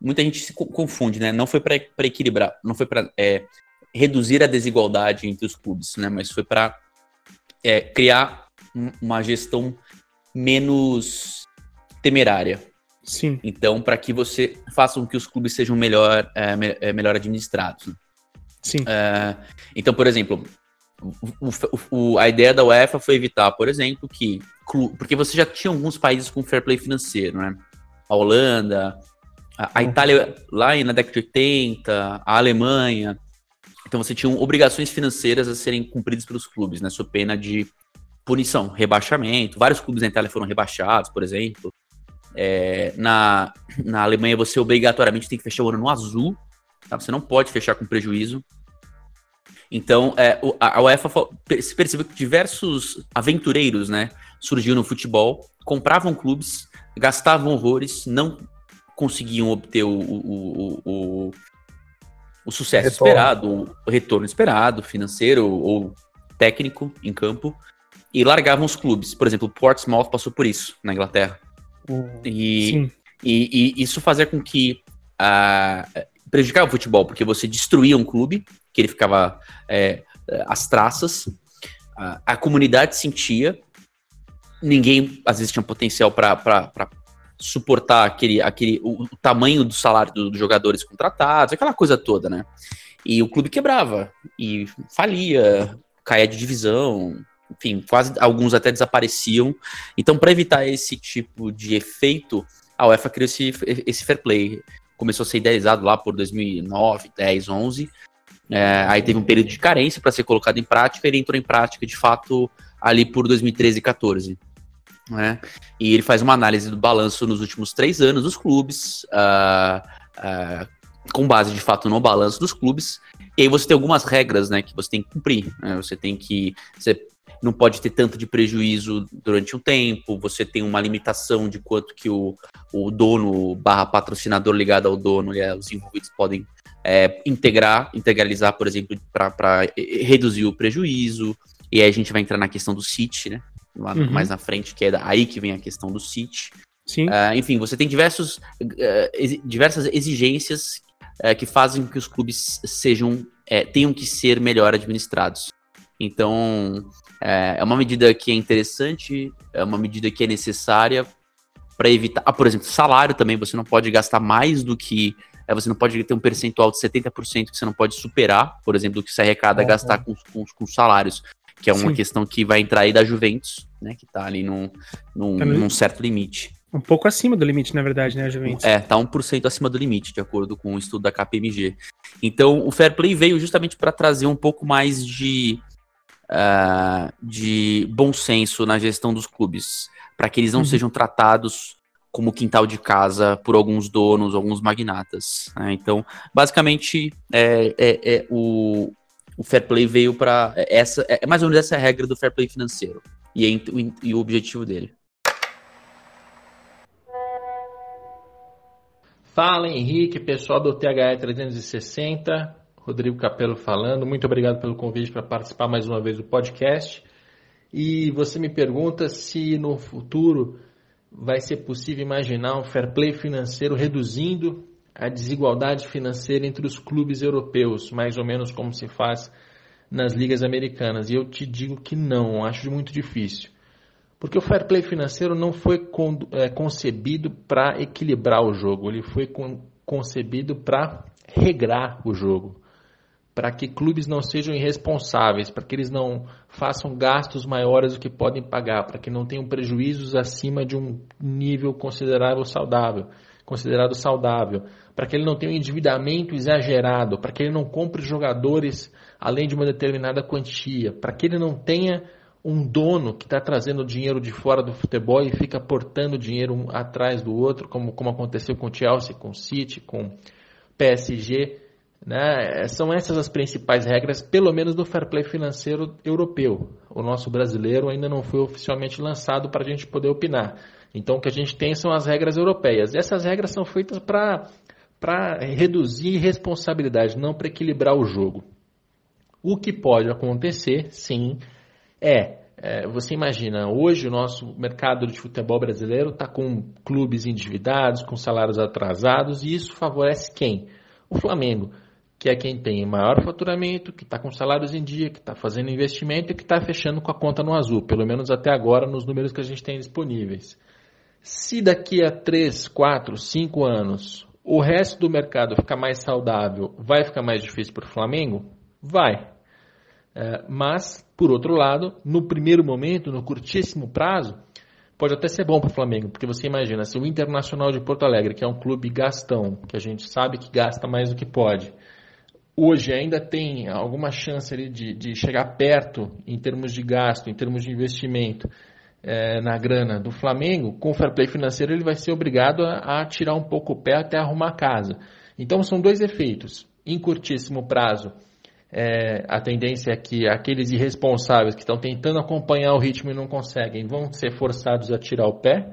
muita gente se confunde, né? Não foi para equilibrar, não foi para é, reduzir a desigualdade entre os clubes, né? Mas foi para é, criar uma gestão menos temerária. Sim. Então, para que você faça com que os clubes sejam melhor, é, é melhor administrados. Né? Sim. É, então, por exemplo, o, o, a ideia da UEFA foi evitar, por exemplo, que. Porque você já tinha alguns países com fair play financeiro, né? A Holanda, a, a Itália lá na década de 80, a Alemanha. Então você tinha obrigações financeiras a serem cumpridas pelos clubes, né? Sob pena de punição, rebaixamento. Vários clubes na Itália foram rebaixados, por exemplo. É, na, na Alemanha você obrigatoriamente tem que fechar o ano no azul Tá? Você não pode fechar com prejuízo. Então, é, a UEFA se percebeu que diversos aventureiros né, surgiram no futebol, compravam clubes, gastavam horrores, não conseguiam obter o, o, o, o sucesso retorno. esperado, o retorno esperado, financeiro ou técnico em campo, e largavam os clubes. Por exemplo, Portsmouth passou por isso na Inglaterra. Uhum. E, e, e, isso fazia com que a, prejudicava o futebol, porque você destruía um clube, que ele ficava é, às traças, a, a, comunidade sentia, ninguém às vezes tinha potencial para suportar aquele, aquele, o, o tamanho do salário dos do jogadores contratados, aquela coisa toda, né? E o clube quebrava, e falia, caía de divisão, enfim, quase alguns até desapareciam. Então, para evitar esse tipo de efeito, a UEFA criou esse, esse fair play. Começou a ser idealizado lá por 2009, 10, 11. É, aí teve um período de carência para ser colocado em prática, ele entrou em prática de fato ali por 2013 e 14. Né? E ele faz uma análise do balanço nos últimos três anos dos clubes, uh, uh, com base de fato no balanço dos clubes. E aí você tem algumas regras né, que você tem que cumprir. Né? Você tem que. Você não pode ter tanto de prejuízo durante um tempo, você tem uma limitação de quanto que o, o dono barra patrocinador ligado ao dono e os envolvidos podem é, integrar, integralizar, por exemplo, para reduzir o prejuízo. E aí a gente vai entrar na questão do CIT, né? Lá uhum. mais na frente, que é aí que vem a questão do CIT. Sim. Uh, enfim, você tem diversos, uh, diversas exigências uh, que fazem com que os clubes sejam tenham que ser melhor administrados. Então, é, é uma medida que é interessante, é uma medida que é necessária para evitar. Ah, por exemplo, salário também, você não pode gastar mais do que. É, você não pode ter um percentual de 70% que você não pode superar, por exemplo, do que se arrecada uhum. gastar com, com, com salários, que é uma Sim. questão que vai entrar aí da Juventus, né? Que tá ali num, num, tá num certo limite. Um pouco acima do limite, na verdade, né, Juventus? É, tá 1% acima do limite, de acordo com o estudo da KPMG. Então, o Fair Play veio justamente para trazer um pouco mais de uh, de bom senso na gestão dos clubes, para que eles não uhum. sejam tratados como quintal de casa por alguns donos, alguns magnatas. Né? Então, basicamente, é, é, é o, o fair play veio para essa é mais ou menos essa regra do fair play financeiro e, é, e o objetivo dele. Fala Henrique, pessoal do THE 360. Rodrigo Capello falando. Muito obrigado pelo convite para participar mais uma vez do podcast. E você me pergunta se no futuro vai ser possível imaginar um fair play financeiro reduzindo a desigualdade financeira entre os clubes europeus, mais ou menos como se faz nas ligas americanas. E eu te digo que não, acho muito difícil. Porque o fair play financeiro não foi é, concebido para equilibrar o jogo, ele foi concebido para regrar o jogo para que clubes não sejam irresponsáveis, para que eles não façam gastos maiores do que podem pagar, para que não tenham prejuízos acima de um nível considerável saudável, considerado saudável, para que ele não tenha um endividamento exagerado, para que ele não compre jogadores além de uma determinada quantia, para que ele não tenha um dono que está trazendo dinheiro de fora do futebol e fica portando dinheiro um atrás do outro, como, como aconteceu com o Chelsea, com o City, com PSG né? São essas as principais regras, pelo menos do fair play financeiro europeu. O nosso brasileiro ainda não foi oficialmente lançado para a gente poder opinar. Então, o que a gente tem são as regras europeias. Essas regras são feitas para reduzir responsabilidade, não para equilibrar o jogo. O que pode acontecer, sim, é, é você imagina, hoje o nosso mercado de futebol brasileiro está com clubes endividados, com salários atrasados, e isso favorece quem? O Flamengo que é quem tem maior faturamento, que está com salários em dia, que está fazendo investimento e que está fechando com a conta no azul, pelo menos até agora nos números que a gente tem disponíveis. Se daqui a 3, 4, 5 anos o resto do mercado ficar mais saudável, vai ficar mais difícil para o Flamengo? Vai. É, mas, por outro lado, no primeiro momento, no curtíssimo prazo, pode até ser bom para o Flamengo, porque você imagina, se o Internacional de Porto Alegre, que é um clube gastão, que a gente sabe que gasta mais do que pode, hoje ainda tem alguma chance de, de chegar perto em termos de gasto, em termos de investimento é, na grana do Flamengo, com o fair play financeiro ele vai ser obrigado a, a tirar um pouco o pé até arrumar a casa. Então são dois efeitos. Em curtíssimo prazo, é, a tendência é que aqueles irresponsáveis que estão tentando acompanhar o ritmo e não conseguem vão ser forçados a tirar o pé.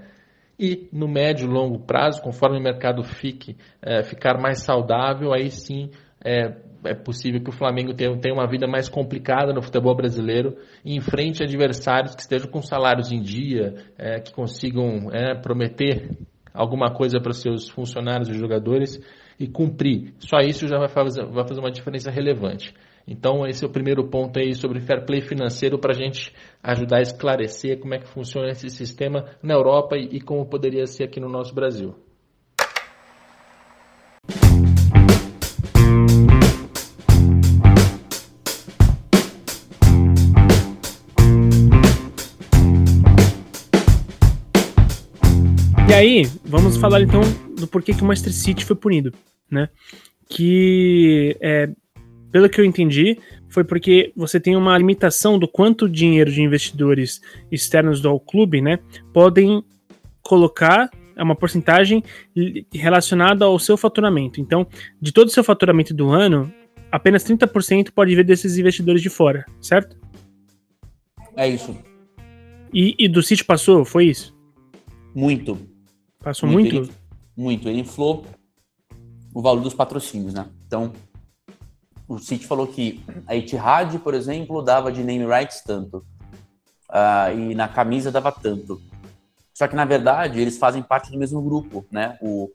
E no médio e longo prazo, conforme o mercado fique, é, ficar mais saudável, aí sim é, é possível que o Flamengo tenha, tenha uma vida mais complicada no futebol brasileiro e enfrente adversários que estejam com salários em dia, é, que consigam é, prometer alguma coisa para seus funcionários e jogadores e cumprir. Só isso já vai fazer, vai fazer uma diferença relevante. Então, esse é o primeiro ponto aí sobre fair play financeiro para a gente ajudar a esclarecer como é que funciona esse sistema na Europa e, e como poderia ser aqui no nosso Brasil. Aí, aí, vamos falar então do porquê que o Manchester City foi punido, né? Que, é, pelo que eu entendi, foi porque você tem uma limitação do quanto dinheiro de investidores externos do clube, né, podem colocar é uma porcentagem relacionada ao seu faturamento. Então, de todo o seu faturamento do ano, apenas 30% pode vir desses investidores de fora, certo? É isso. E, e do City passou, foi isso? Muito. Passou muito? Muito. Ele, muito. Ele inflou o valor dos patrocínios, né? Então, o City falou que a Etihad, por exemplo, dava de name rights tanto. Uh, e na camisa dava tanto. Só que, na verdade, eles fazem parte do mesmo grupo, né? O,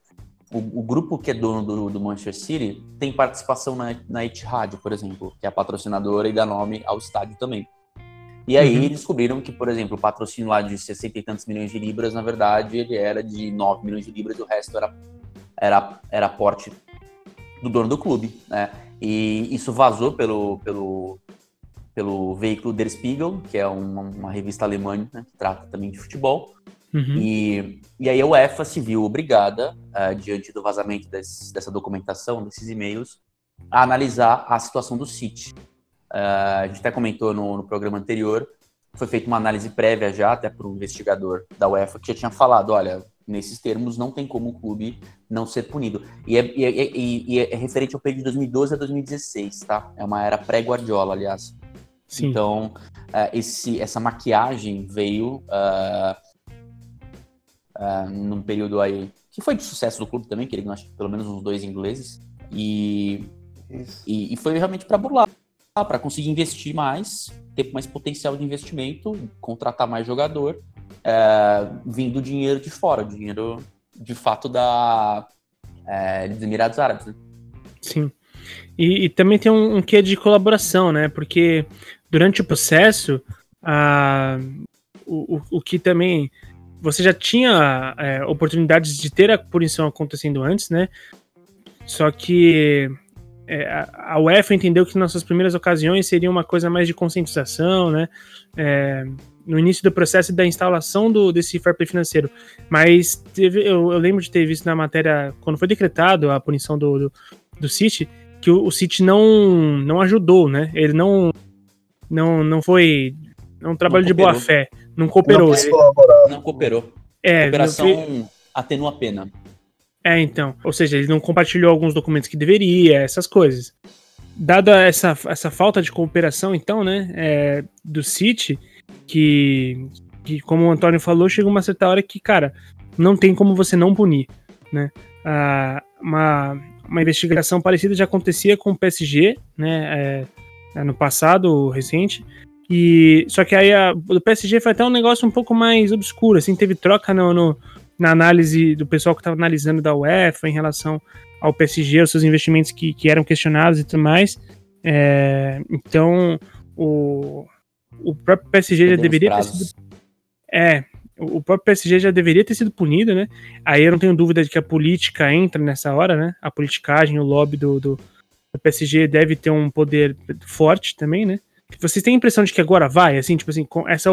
o, o grupo que é dono do, do, Manchester City tem participação na, na Etihad, por exemplo, que é a patrocinadora e dá nome ao estádio também. E aí uhum. descobriram que, por exemplo, o patrocínio lá de 60 e tantos milhões de libras, na verdade, ele era de 9 milhões de libras e o resto era, era, era aporte do dono do clube, né? E isso vazou pelo, pelo, pelo veículo Der Spiegel, que é uma, uma revista alemã né, que trata também de futebol. Uhum. E, e aí a UEFA se viu obrigada, uh, diante do vazamento desse, dessa documentação, desses e-mails, a analisar a situação do City. Uh, a gente até comentou no, no, programa anterior, foi feita uma análise prévia já, até para o investigador da UEFA, que já tinha falado, olha, nesses termos não tem como o clube não ser punido. E é, e é, e é, é referente ao período de 2012 a 2016, tá? É uma era pré-Guardiola, aliás. Sim. Então, uh, esse, essa maquiagem veio uh, num período aí que foi de sucesso do clube também, que ele acho pelo menos uns dois ingleses, e, e, e, foi realmente para burlar, para conseguir investir mais, ter mais potencial de investimento, contratar mais jogador, uh, vindo dinheiro de fora, dinheiro de fato da é, dos Emirados Árabes. Né? Sim. E, e, também tem um, um quê de colaboração, né? Porque durante o processo, o, o que também você já tinha é, oportunidades de ter a punição acontecendo antes, né? Só que é, a UEFA entendeu que nossas primeiras ocasiões seriam uma coisa mais de conscientização, né? É, no início do processo da instalação do, desse fair play financeiro. Mas teve, eu, eu, lembro de ter visto na matéria, quando foi decretado a punição do, do, do City, que o, o City não, não ajudou, né? Ele não, não, não foi. É um trabalho não de boa fé. Não cooperou. Não, não cooperou. É, Cooperação atenua a pena. É, então. Ou seja, ele não compartilhou alguns documentos que deveria, essas coisas. Dada essa, essa falta de cooperação, então, né, é, do City, que, que, como o Antônio falou, chega uma certa hora que, cara, não tem como você não punir, né? Ah, uma, uma investigação parecida já acontecia com o PSG, né, é, no passado recente, e só que aí a, o PSG foi até um negócio um pouco mais obscuro, assim, teve troca no, no na análise do pessoal que estava analisando da UEFA em relação ao PSG, os seus investimentos que, que eram questionados e tudo mais. É, então, o, o próprio PSG já deveria ter sido. É, o próprio PSG já deveria ter sido punido, né? Aí eu não tenho dúvida de que a política entra nessa hora, né? A politicagem, o lobby do, do, do PSG deve ter um poder forte também, né? Vocês têm a impressão de que agora vai? Assim, tipo assim, com essa.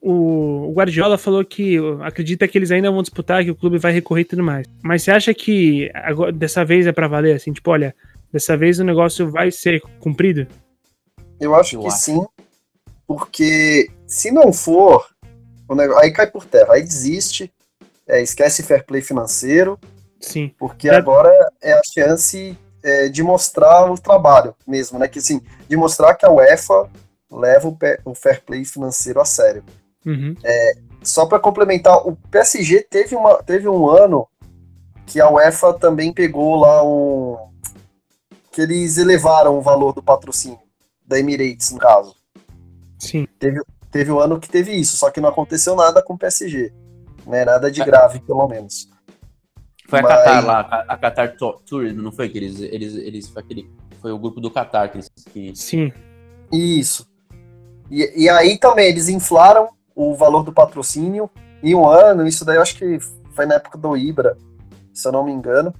O, o Guardiola falou que acredita que eles ainda vão disputar, que o clube vai recorrer e tudo mais. Mas você acha que agora, dessa vez é para valer? Assim, tipo, olha, dessa vez o negócio vai ser cumprido? Eu acho que sim, porque se não for, o negócio, aí cai por terra, aí desiste, é, esquece fair play financeiro. Sim. Porque é. agora é a chance é, de mostrar o trabalho mesmo, né? Que assim, de mostrar que a UEFA leva o, o fair play financeiro a sério. Uhum. É, só para complementar, o PSG teve, uma, teve um ano que a UEFA também pegou lá um. que eles elevaram o valor do patrocínio, da Emirates, no caso. Sim. Teve, teve um ano que teve isso, só que não aconteceu nada com o PSG. Né, nada de grave, pelo menos. Foi a Mas... Qatar lá, a Qatar Tourism, não foi que eles, eles, eles foi aquele, foi o grupo do Qatar que, que... Sim. Isso. E, e aí também eles inflaram o valor do patrocínio em um ano, isso daí eu acho que foi na época do Ibra, se eu não me engano.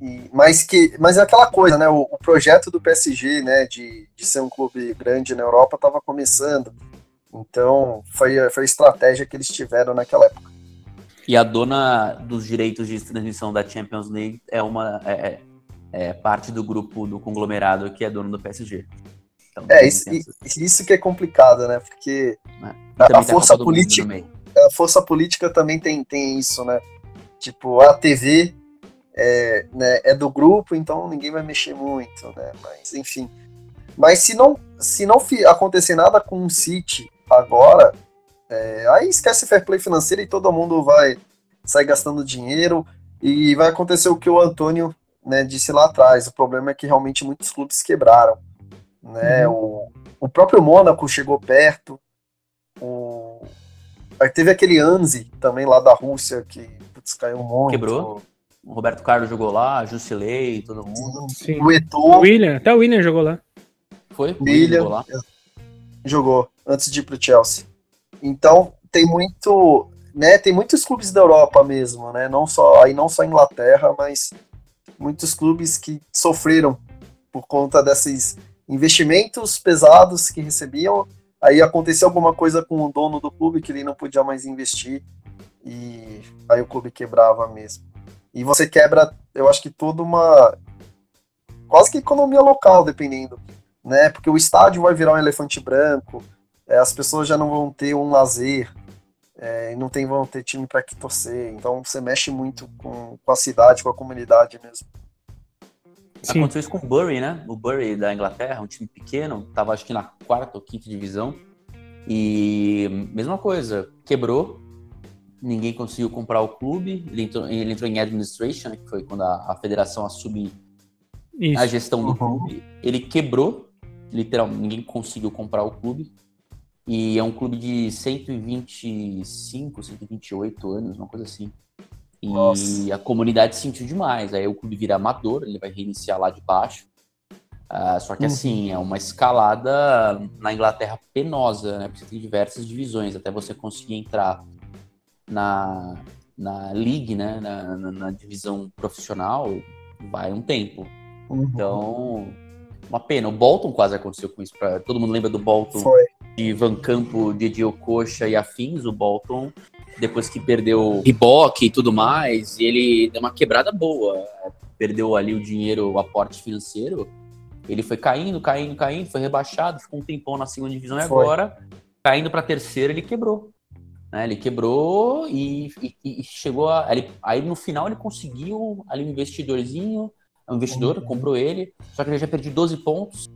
E, mas que, mas é aquela coisa, né? O, o, projeto do PSG, né, de, de ser um clube grande na Europa, estava começando. Então foi, foi a estratégia que eles tiveram naquela época. E a dona dos direitos de transmissão da Champions League é uma é, é, é parte do grupo do conglomerado que é dono do PSG. Então, é, isso, isso que é complicado, né? Porque é. a, a tá força política, a força política também tem, tem isso, né? Tipo, a TV é, né, é do grupo, então ninguém vai mexer muito, né? Mas enfim. Mas se não, se não acontecer nada com o City agora, é, aí esquece fair play financeiro e todo mundo vai sair gastando dinheiro e vai acontecer o que o Antônio né, disse lá atrás. O problema é que realmente muitos clubes quebraram. Né? Uhum. O, o próprio Mônaco chegou perto. O, aí teve aquele Anzi também lá da Rússia que putz, caiu muito. Quebrou. O Roberto Carlos jogou lá, Jusilei, todo mundo. Sim. O Eto'o. O William, até o William jogou lá. Foi? O William jogou lá. Jogou, antes de ir pro Chelsea. Então, tem muito, né, tem muitos clubes da Europa mesmo, né? Não só, aí não só Inglaterra, mas muitos clubes que sofreram por conta desses investimentos pesados que recebiam. Aí aconteceu alguma coisa com o dono do clube que ele não podia mais investir e aí o clube quebrava mesmo. E você quebra, eu acho que toda uma. quase que economia local, dependendo. Né? Porque o estádio vai virar um elefante branco, é, as pessoas já não vão ter um lazer, é, não tem, vão ter time para que torcer. Então você mexe muito com, com a cidade, com a comunidade mesmo. Sim. Aconteceu isso com o Bury, né? O Bury da Inglaterra, um time pequeno, tava acho que na quarta ou quinta divisão. E mesma coisa, quebrou, ninguém conseguiu comprar o clube, ele entrou, ele entrou em administration, que foi quando a, a federação assumiu a gestão do uhum. clube. Ele quebrou, literalmente, ninguém conseguiu comprar o clube. E é um clube de 125, 128 anos, uma coisa assim. E Nossa. a comunidade sentiu demais. Aí o clube vira amador, ele vai reiniciar lá de baixo. Uh, só que uhum. assim, é uma escalada na Inglaterra penosa, né? Porque você tem diversas divisões, até você conseguir entrar na, na league, né, na, na, na divisão profissional, vai um tempo. Uhum. Então, uma pena. O Bolton quase aconteceu com isso. Pra... Todo mundo lembra do Bolton Foi. de Van Campo, de Diococha e afins. O Bolton, depois que perdeu Riboc e tudo mais, ele deu uma quebrada boa. Perdeu ali o dinheiro, o aporte financeiro. Ele foi caindo, caindo, caindo, foi rebaixado, ficou um tempão na segunda divisão e agora, caindo para a terceira, ele quebrou. Né? Ele quebrou e, e, e chegou a. Ele, aí no final ele conseguiu ali um investidorzinho, um investidor uhum. comprou ele, só que ele já perdeu 12 pontos.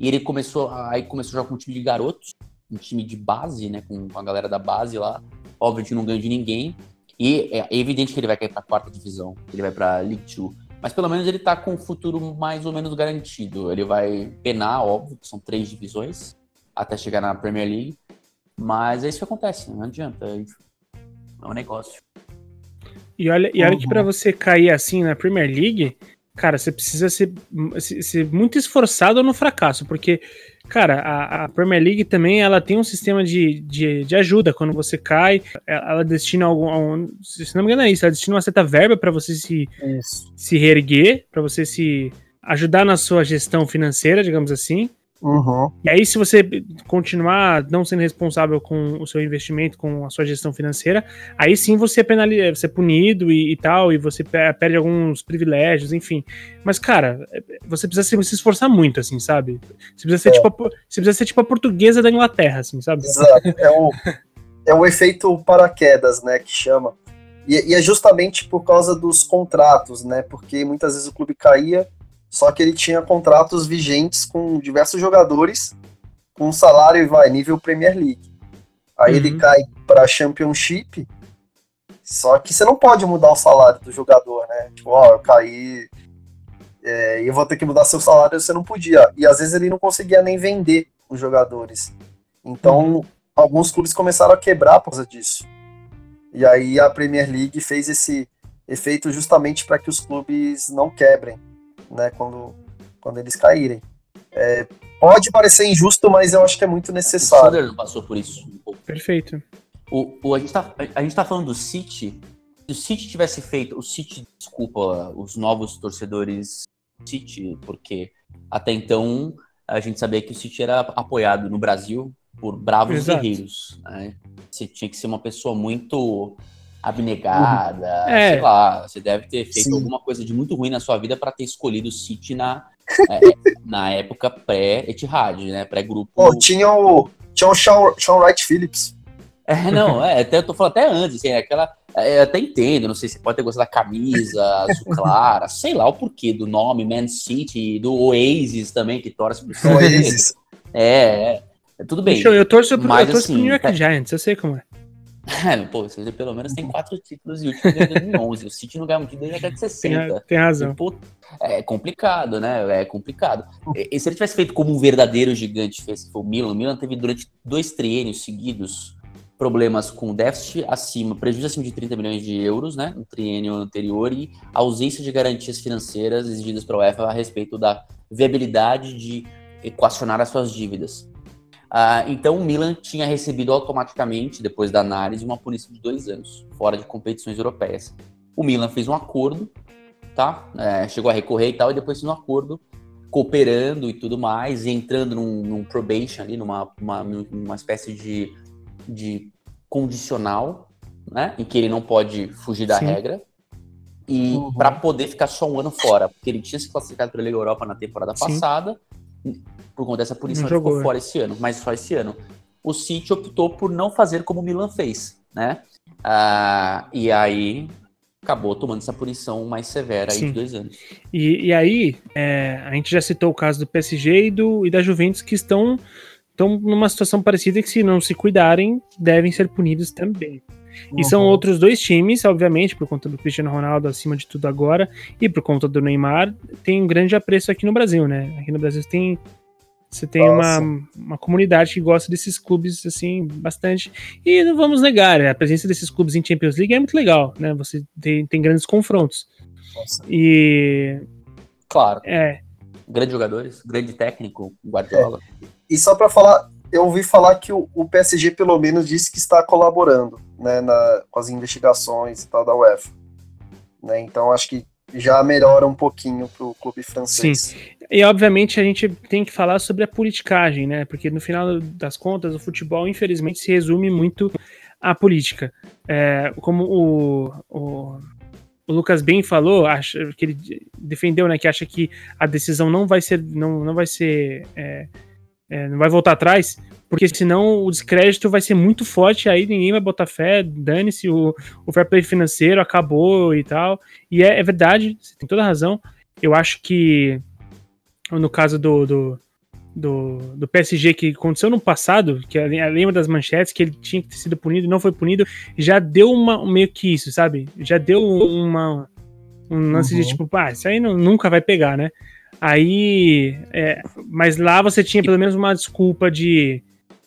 E ele começou. Aí começou a jogar com um time de garotos, um time de base, né? Com, com a galera da base lá. Óbvio que não ganha de ninguém. E é, é evidente que ele vai cair para a quarta divisão, ele vai para League Two. Mas pelo menos ele tá com um futuro mais ou menos garantido. Ele vai penar, óbvio, que são três divisões, até chegar na Premier League. Mas é isso que acontece, não adianta. É um negócio. E olha, e olha uhum. que para você cair assim na Premier League, cara, você precisa ser, ser muito esforçado no fracasso, porque, cara, a, a, Premier League também ela tem um sistema de, de, de ajuda quando você cai, ela destina algum, algum, se não me engano é isso, ela destina uma certa verba para você se, se reerguer, para você se ajudar na sua gestão financeira, digamos assim. Uhum. E aí, se você continuar não sendo responsável com o seu investimento, com a sua gestão financeira, aí sim você é, penaliza, você é punido e, e, tal, e você perde alguns privilégios, enfim. Mas, cara, você precisa se, se esforçar muito, assim, sabe? Você precisa ser, é. tipo, a, você precisa ser tipo a portuguesa da Inglaterra, assim, sabe? Exato. *laughs* É o, é o efeito paraquedas, né, que chama. E, e é justamente por causa dos contratos, né? Porque muitas vezes o clube caía só que ele tinha contratos vigentes com diversos jogadores com salário vai nível Premier League. Aí uhum. ele cai para Championship. Só que você não pode mudar o salário do jogador, né? Tipo, ó, eu caí é, e eu vou ter que mudar seu salário, você não podia. E às vezes ele não conseguia nem vender os jogadores. Então, uhum. alguns clubes começaram a quebrar por causa disso. E aí a Premier League fez esse efeito justamente para que os clubes não quebrem né, quando, quando eles caírem. É, pode parecer injusto, mas eu acho que é muito necessário. O passou por isso um pouco. Perfeito. O, o, a, gente tá, a gente tá falando do City. Se o City tivesse feito. O City, desculpa, os novos torcedores City, porque até então a gente sabia que o City era apoiado no Brasil por bravos Exato. guerreiros. Né? Você tinha que ser uma pessoa muito abnegada, É. sei lá, você deve ter feito Sim. alguma coisa de muito ruim na sua vida para ter escolhido o City na, é, *laughs* na época pré-Etihad, né? Pré-grupo. Pô, tinha o, tinha o Sean, Sean Wright Phillips. É, não, é, até, eu tô falando até antes, assim, é aquela. é, Eu até entendo, não sei se pode ter gostado da camisa azul clara, sei lá o porquê do nome, Man City, do Oasis também, que torce pro Oasis. É, é, é, tudo bem. Eu, eu torço pro, Mas, eu torço pro assim, New York é- Giants, eu sei como é. *laughs* É, pô, você pelo menos tem quatro títulos e o último ganhou em *laughs* 2011. O City não ganha um título desde a década de Tem, 60. a- tem razão. Pô, é complicado, né? É complicado. E, e se ele tivesse feito como um verdadeiro gigante fez, que foi o Milan, o Milan teve durante dois triênios seguidos problemas com déficit acima, prejuízo acima de 30 milhões de euros, né? No triênio anterior e ausência de garantias financeiras exigidas para a UEFA a respeito da viabilidade de equacionar as suas dívidas. Ah, então o Milan tinha recebido automaticamente, depois da análise, uma punição de dois anos, fora de competições europeias. O Milan fez um acordo, tá? É, chegou a recorrer e tal, e depois fez um acordo cooperando e tudo mais, e entrando num, num probation ali, numa uma, uma espécie de, de condicional, né? Em que ele não pode fugir da Sim. regra. E Uhum. para poder ficar só um ano fora, porque ele tinha se classificado para a Liga Europa na temporada Sim. passada, por conta dessa punição ele ficou fora esse ano, mas só esse ano. O City optou por não fazer como o Milan fez, né? Ah, e aí acabou tomando essa punição mais severa aí Sim. de dois anos. E, e aí, é, a gente já citou o caso do PSG e, do, e da Juventus que estão, estão numa situação parecida que, se não se cuidarem, devem ser punidos também. E são Uhum. outros dois times, obviamente, por conta do Cristiano Ronaldo acima de tudo agora, e por conta do Neymar, tem um grande apreço aqui no Brasil, né? Aqui no Brasil tem. Você tem uma, Nossa. uma comunidade que gosta desses clubes, assim, bastante. E não vamos negar, a presença desses clubes em Champions League é muito legal, né? Você tem, tem grandes confrontos. Nossa. E. Claro, É, grandes jogadores, grande técnico, Guardiola. E só pra falar, eu ouvi falar que o, o PSG pelo menos disse que está colaborando, né, na- com as investigações e tal da UEFA. Né, então acho que já melhora um pouquinho pro clube francês. E obviamente a gente tem que falar sobre a politicagem, né? Porque no final das contas, o futebol, infelizmente, se resume muito à política. É, como o, o, o Lucas bem falou, acha, que ele defendeu, né? Que acha que a decisão não vai ser. Não, não vai ser. é, é, não vai voltar atrás, porque senão o descrédito vai ser muito forte, aí ninguém vai botar fé, dane-se, o, o fair play financeiro acabou e tal. E é, é verdade, você tem toda a razão. Eu acho que no caso do, do, do, do PSG que aconteceu no passado, que eu lembro das manchetes que ele tinha que ter sido punido e não foi punido, já deu uma, meio que isso, sabe? Já deu uma, um lance de Uhum. tipo, pá, isso aí não- nunca vai pegar, né? Aí, é, mas lá você tinha pelo menos uma desculpa de,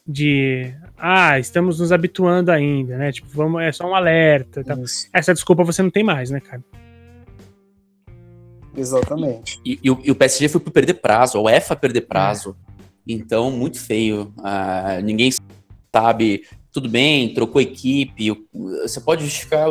de ah, estamos nos habituando ainda, né? Tipo, vamos, é só um alerta. e. Isso, Essa desculpa você não tem mais, né, cara? exatamente. E, e o, e o PSG foi por perder prazo, a UEFA perder prazo. Então, muito feio. Ah, ninguém sabe. Tudo bem, trocou equipe. Você pode justificar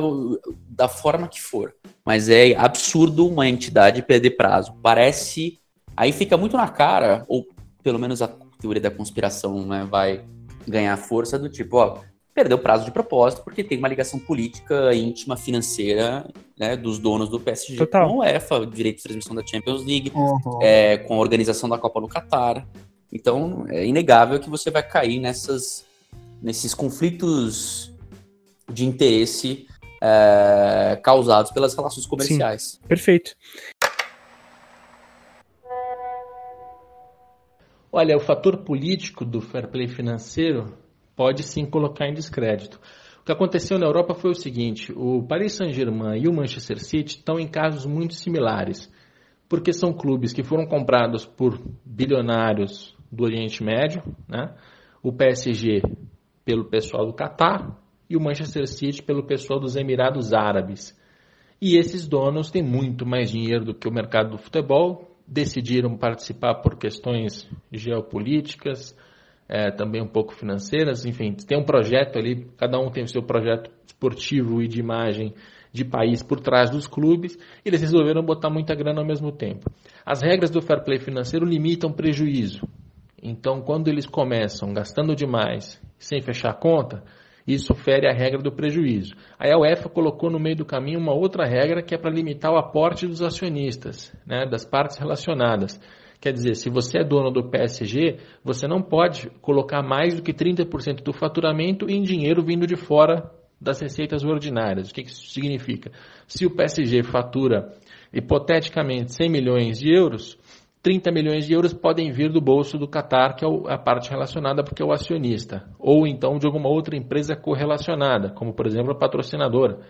da forma que for. Mas é absurdo uma entidade perder prazo. Parece. Aí fica muito na cara, ou pelo menos a teoria da conspiração né, vai ganhar força do tipo, ó, perdeu prazo de propósito porque tem uma ligação política íntima, financeira, né, dos donos do PSG Total. com a UEFA, direito de transmissão da Champions League, Uhum. é, com a organização da Copa no Catar. Então, é inegável que você vai cair nessas, nesses conflitos de interesse é, causados pelas relações comerciais. Perfeito. Olha, o fator político do fair play financeiro pode sim colocar em descrédito. O que aconteceu na Europa foi o seguinte: o Paris Saint-Germain e o Manchester City estão em casos muito similares, porque são clubes que foram comprados por bilionários do Oriente Médio, né? o PSG pelo pessoal do Catar e o Manchester City pelo pessoal dos Emirados Árabes. E esses donos têm muito mais dinheiro do que o mercado do futebol, decidiram participar por questões geopolíticas, é, também um pouco financeiras, enfim, tem um projeto ali, cada um tem o seu projeto esportivo e de imagem de país por trás dos clubes, e eles resolveram botar muita grana ao mesmo tempo. As regras do fair play financeiro limitam prejuízo. Então, quando eles começam gastando demais, sem fechar a conta, Isso fere a regra do prejuízo. Aí a UEFA colocou no meio do caminho uma outra regra que é para limitar o aporte dos acionistas, né, das partes relacionadas. Quer dizer, se você é dono do PSG, você não pode colocar mais do que 30% do faturamento em dinheiro vindo de fora das receitas ordinárias. O que isso significa? Se o PSG fatura, hipoteticamente, 100 milhões de euros, 30 milhões de euros podem vir do bolso do Qatar, que é a parte relacionada porque é o acionista, ou então de alguma outra empresa correlacionada, como por exemplo a patrocinadora,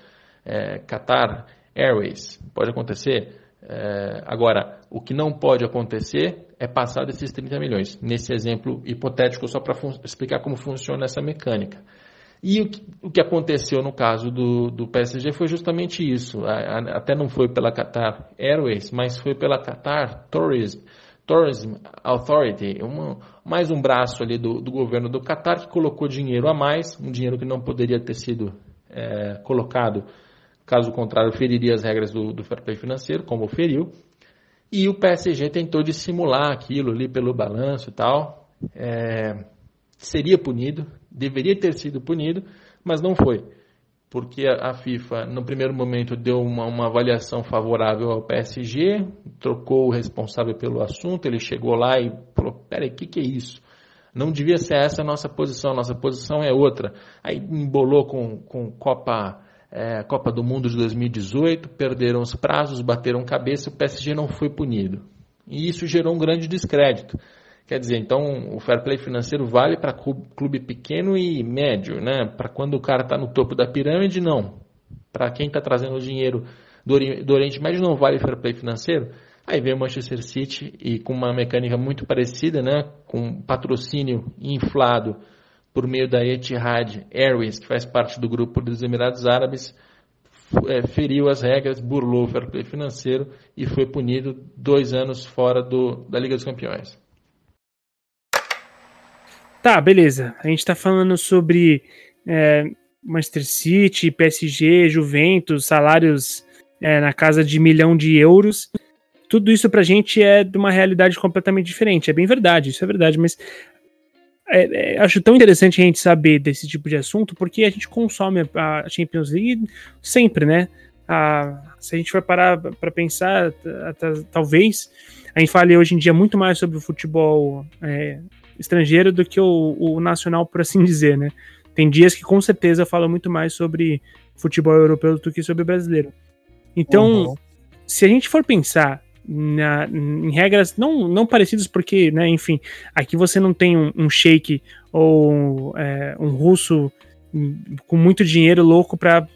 é, Qatar Airways. Pode acontecer. É, agora, o que não pode acontecer é passar desses 30 milhões. Nesse exemplo hipotético, só para explicar como funciona essa mecânica. E o que, o que aconteceu no caso do, do PSG foi justamente isso. A, a, até não foi pela Qatar Airways, mas foi pela Qatar Tourism, Tourism Authority, uma, mais um braço ali do, do governo do Qatar que colocou dinheiro a mais, um dinheiro que não poderia ter sido é, colocado, caso contrário, feriria as regras do, do fair play financeiro, como feriu. E o PSG tentou dissimular aquilo ali pelo balanço e tal. É, seria punido, deveria ter sido punido, mas não foi. Porque a, FIFA, no primeiro momento, deu uma, uma avaliação favorável ao PSG, trocou o responsável pelo assunto, ele chegou lá e falou: peraí, o que, que é isso? Não devia ser essa a nossa posição, nossa posição é outra. Aí embolou com, com Copa, é, Copa do Mundo de 2018, perderam os prazos, bateram cabeça, o PSG não foi punido. E isso gerou um grande descrédito. Quer dizer, então o fair play financeiro vale para clube pequeno e médio, né? Para quando o cara está no topo da pirâmide, não. Para quem está trazendo dinheiro do, Oriente Médio, não vale fair play financeiro. Aí vem o Manchester City e com uma mecânica muito parecida, né? Com patrocínio inflado por meio da Etihad Airways, que faz parte do grupo dos Emirados Árabes, é, feriu as regras, burlou o fair play financeiro e foi punido dois anos fora do, da Liga dos Campeões. Tá, beleza. A gente tá falando sobre é, Manchester City, PSG, Juventus, salários é, na casa de milhão de euros. Tudo isso pra gente é de uma realidade completamente diferente. É bem verdade, isso é verdade, mas é, é, acho tão interessante a gente saber desse tipo de assunto porque a gente consome a Champions League sempre, né? A, se a gente for parar para pensar, talvez a gente fale hoje em dia muito mais sobre o futebol é, estrangeiro do que o, o nacional, por assim *laughs* dizer, né? Tem dias que com certeza fala muito mais sobre futebol europeu do que sobre brasileiro. Então, uhum. se a gente for pensar na, em regras não, não parecidas, porque, né, enfim, aqui você não tem um, um shake ou é, um russo com muito dinheiro louco para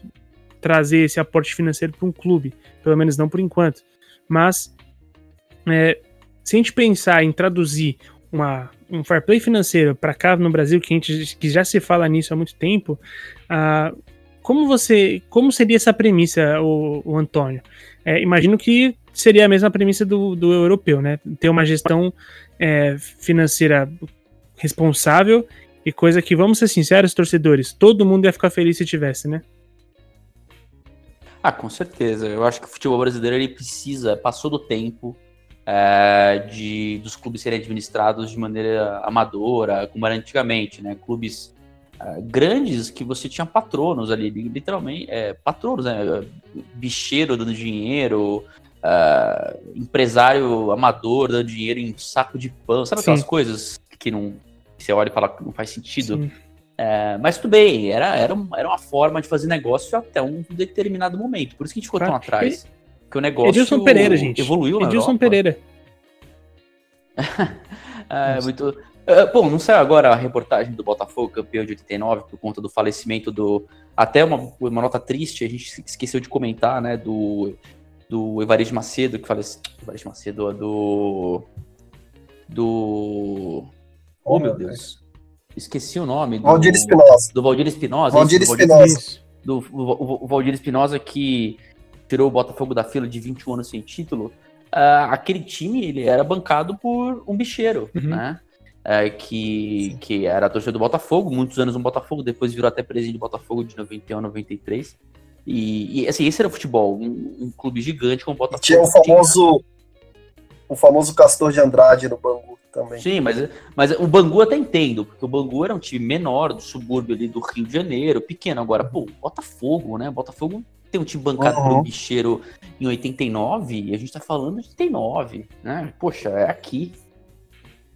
trazer esse aporte financeiro para um clube, pelo menos não por enquanto. Mas é, se a gente pensar em traduzir uma, um fair play financeiro para cá no Brasil, que, a gente, que já se fala nisso há muito tempo, uh, como você, como seria essa premissa, o, o Antônio? É, imagino que seria a mesma premissa do, do europeu, né? Ter uma gestão é, financeira responsável e coisa que, vamos ser sinceros, torcedores, todo mundo ia ficar feliz se tivesse, né? Ah, com certeza. Eu acho que o futebol brasileiro ele precisa, passou do tempo é, de, dos clubes serem administrados de maneira amadora, como era antigamente, né? Clubes é, grandes que você tinha patronos ali, literalmente, é, patronos, né? Bicheiro dando dinheiro, empresário amador dando dinheiro em saco de pão, sabe aquelas Sim. coisas que não você olha e fala que não faz sentido? Mas tudo bem, era, era, era uma forma de fazer negócio até um determinado momento. Por isso que a gente ficou tão atrás. Que o negócio Edilson Pereira, gente. evoluiu Edilson Europa. Pereira. *laughs* é, muito... Uh, bom, não saiu agora a reportagem do Botafogo, campeão de 89, por conta do falecimento do. Até uma, uma nota triste, a gente esqueceu de comentar, né? Do, do Evaristo Macedo, que faleceu. Evaristo Macedo, do. Do. Oh, meu Deus. Esqueci o nome. Do, Valdir Espinosa. Do Valdir Espinosa. Valdir Espinosa. Do, Valdir Espinosa que tirou o Botafogo da fila de 21 anos sem título, uh, aquele time ele era bancado por um bicheiro, uhum. né? Uh, que, que era a torcida do Botafogo, muitos anos no Botafogo, depois virou até presidente do Botafogo de 91 a 93. E, e assim, esse era o futebol, um, um clube gigante com o Botafogo. Tinha o famoso. o famoso Castor de Andrade no Bangu também. Sim, mas, mas o Bangu até entendo, porque o Bangu era um time menor do subúrbio ali do Rio de Janeiro, pequeno. Agora, pô, Botafogo, né? Botafogo tem um time bancado uhum. um bicheiro em 89 e a gente tá falando de 89, né? Poxa, é aqui.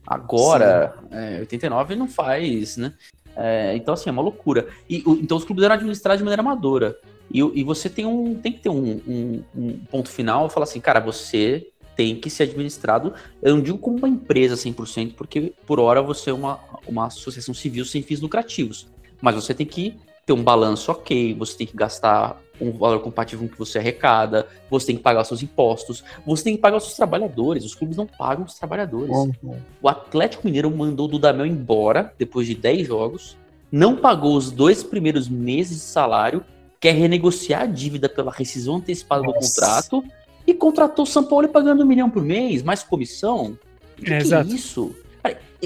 Agora, é, 89 não faz, né? É, então, assim, é uma loucura. E, o, então, os clubes eram administrados de maneira amadora. E, e você tem, um, tem que ter um, um, um ponto final, falar assim, cara, você tem que ser administrado, eu não digo como uma empresa 100%, porque por hora você é uma, uma associação civil sem fins lucrativos, mas você tem que ter um balanço ok, você tem que gastar um valor compatível com o que você arrecada, você tem que pagar os seus impostos, você tem que pagar os seus trabalhadores, os clubes não pagam os trabalhadores. Uhum. O Atlético Mineiro mandou o Dudamel embora depois de 10 jogos, não pagou os dois primeiros meses de salário, quer renegociar a dívida pela rescisão antecipada Nossa. do contrato e contratou o São Paulo pagando um milhão por mês, mais comissão. O que, é, que é isso?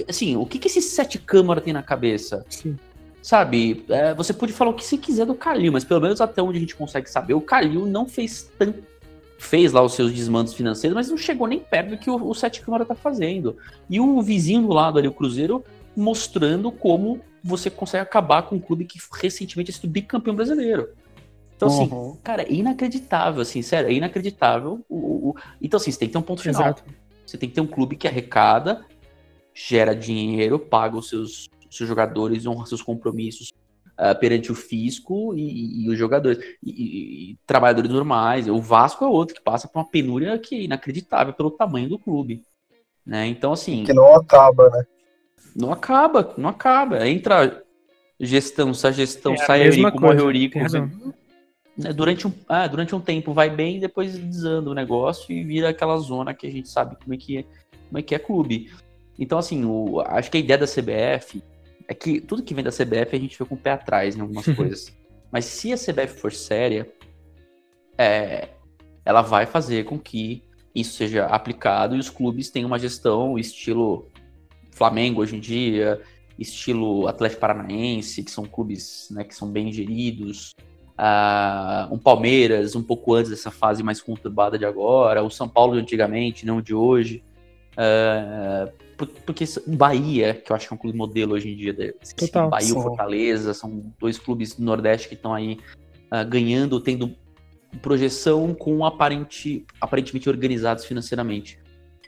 Assim, o que, que esse sete câmara tem na cabeça? Sim. Sabe, é, você pode falar o que você quiser do Calil, mas pelo menos até onde a gente consegue saber, o Calil não fez tanto. Fez lá os seus desmandos financeiros, mas não chegou nem perto do que o, o Sete Câmara tá fazendo. E o vizinho do lado ali, o Cruzeiro, mostrando como você consegue acabar com um clube que recentemente é sido bicampeão brasileiro. Então, assim, uhum. cara, é inacreditável, assim, sério, é inacreditável. O, o, Então, assim, você tem que ter um ponto final. Exato. Você tem que ter um clube que arrecada, gera dinheiro, paga os seus, seus jogadores, honra seus compromissos uh, perante o fisco e, e os jogadores. E, e, e, trabalhadores normais. O Vasco é outro que passa por uma penúria que é inacreditável pelo tamanho do clube. Né? Então, assim. Que não acaba, né? Não acaba, não acaba. Entra gestão, se a gestão é sai Eurico, morre Eurico. Né, durante, um, ah, durante um tempo vai bem, depois desanda o negócio e vira aquela zona que a gente sabe como é que é, como é, que é clube. Então, assim, o, acho que a ideia da CBF é que tudo que vem da CBF a gente fica com o pé atrás em algumas *laughs* coisas. Mas se a CBF for séria, é, ela vai fazer com que isso seja aplicado e os clubes tenham uma gestão estilo Flamengo hoje em dia, estilo Atlético Paranaense, que são clubes né, que são bem geridos, uh, um Palmeiras um pouco antes dessa fase mais conturbada de agora, o São Paulo de antigamente, não de hoje. Uh, porque o Bahia, que eu acho que é um clube modelo hoje em dia, Total, Bahia e Fortaleza, são dois clubes do Nordeste que estão aí uh, ganhando, tendo projeção com aparente, aparentemente organizados financeiramente.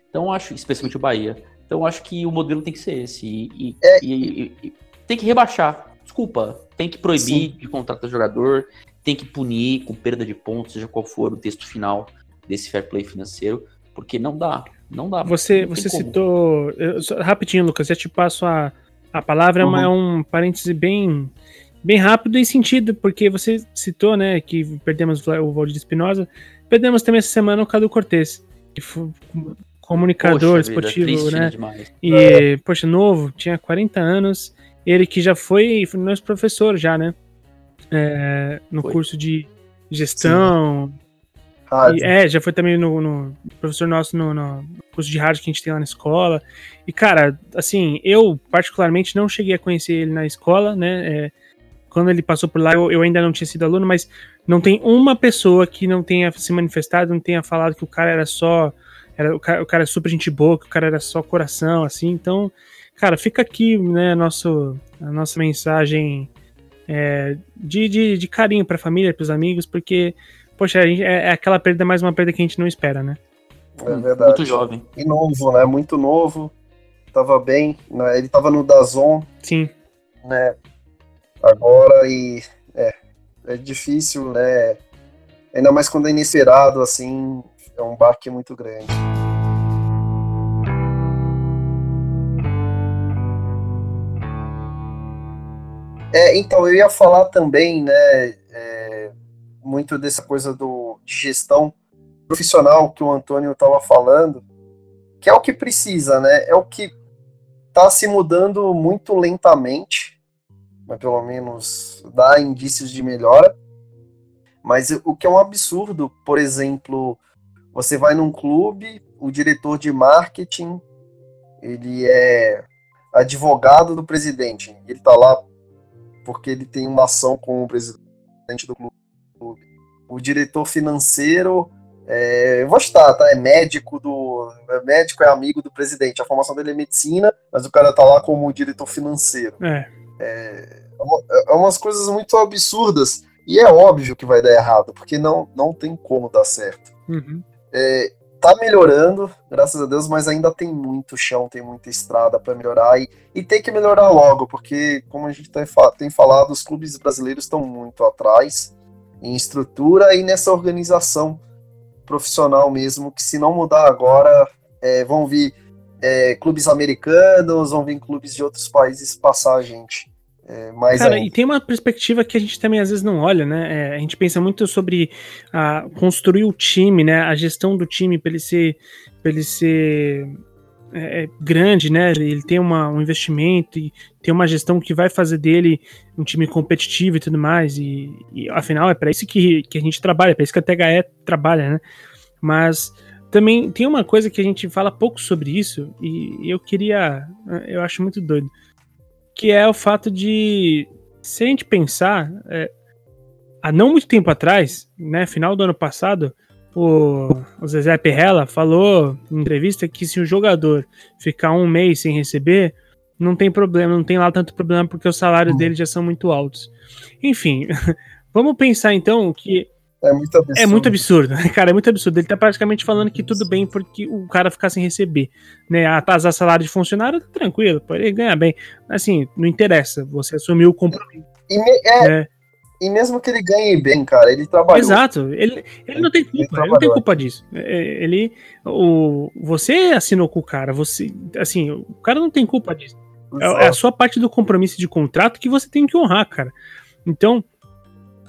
Então acho, especialmente o Bahia. Então acho que o modelo tem que ser esse. E, e, é, e, e tem que rebaixar. Desculpa, tem que proibir Sim. de contratar jogador, tem que punir com perda de pontos, seja qual for o texto final desse fair play financeiro, porque não dá, não dá. Você, não você citou, eu, rapidinho, Lucas, já te passo a, a palavra, uhum. é um parêntese bem, bem rápido em sentido, porque você citou, né, que perdemos o Valdir Espinosa, perdemos também essa semana o Cadu Cortez, que foi comunicador poxa esportivo, vida, né? Demais. E, é. poxa, novo, tinha 40 anos, ele que já foi, foi nosso professor já, né? É, no foi. curso de gestão. E, é, já foi também no, no professor nosso no, no, curso de rádio que a gente tem lá na escola. E, cara, assim, eu particularmente não cheguei a conhecer ele na escola, né? É, quando ele passou por lá, eu, eu, ainda não tinha sido aluno, mas não tem uma pessoa que não tenha se manifestado, não tenha falado que o cara era só. Era, o, cara, o cara é super gente boa, que o cara era só coração, assim. Então, Cara, fica aqui, né, nosso, a nossa mensagem é, de, de, de, carinho pra família, pros amigos, porque, poxa, é, é, aquela perda, mais uma perda que a gente não espera, né? É verdade. Muito jovem. E novo, né? Muito novo. Tava bem. Né? Ele tava no Dazon. Sim. Né? Agora e. É, é difícil, né? Ainda mais quando é inesperado, assim. É um baque muito grande. É, então, eu ia falar também, né, muito dessa coisa do, de gestão profissional que o Antônio estava falando, que é o que precisa, né, é o que está se mudando muito lentamente, mas pelo menos dá indícios de melhora, mas o que é um absurdo, por exemplo, você vai num clube, o diretor de marketing, ele é advogado do presidente, ele está lá porque ele tem uma ação com o presidente do clube. O diretor financeiro É, eu vou chutar, tá? É médico do. É médico, é amigo do presidente. A formação dele é medicina, mas o cara tá lá como diretor financeiro. É. É, é umas coisas muito absurdas. E é óbvio que vai dar errado, porque não, não tem como dar certo. Uhum. É, tá melhorando, graças a Deus, mas ainda tem muito chão, tem muita estrada para melhorar e, e tem que melhorar logo, porque, como a gente tem, tem falado, os clubes brasileiros estão muito atrás em estrutura e nessa organização profissional mesmo, que se não mudar agora, é, vão vir é, clubes americanos, vão vir clubes de outros países passar a gente. É, Cara, ainda. e tem uma perspectiva que a gente também às vezes não olha, né? É, a gente pensa muito sobre a, construir o time, né? A gestão do time para ele ser, pra ele ser é, é, grande, né? Ele tem uma, um investimento e tem uma gestão que vai fazer dele um time competitivo e tudo mais. E, e afinal é para isso que, que a gente trabalha, é para isso que a THE trabalha, né? Mas também tem uma coisa que a gente fala pouco sobre isso e eu queria, eu acho muito doido que é o fato de, se a gente pensar, é, há não muito tempo atrás, né, final do ano passado, o, o Zezé Perrella falou em entrevista que se o jogador ficar um mês sem receber, não tem problema, não tem lá tanto problema porque os salários uhum. dele já são muito altos. Enfim, *laughs* vamos pensar então que é muito absurdo. É muito absurdo, *laughs* cara, é muito absurdo. Ele tá praticamente falando que tudo bem porque o cara ficar sem receber, né? Atrasar salário de funcionário, tá tranquilo, pode ganhar bem. Assim, não interessa, você assumiu o compromisso. E, me, é, é. E mesmo que ele ganhe bem, cara, ele trabalhou. Exato, ele, ele não tem culpa, ele, ele não tem culpa disso. É, ele, o, você assinou com o cara, você, assim, o cara não tem culpa disso. É, é a sua parte do compromisso de contrato que você tem que honrar, cara. Então,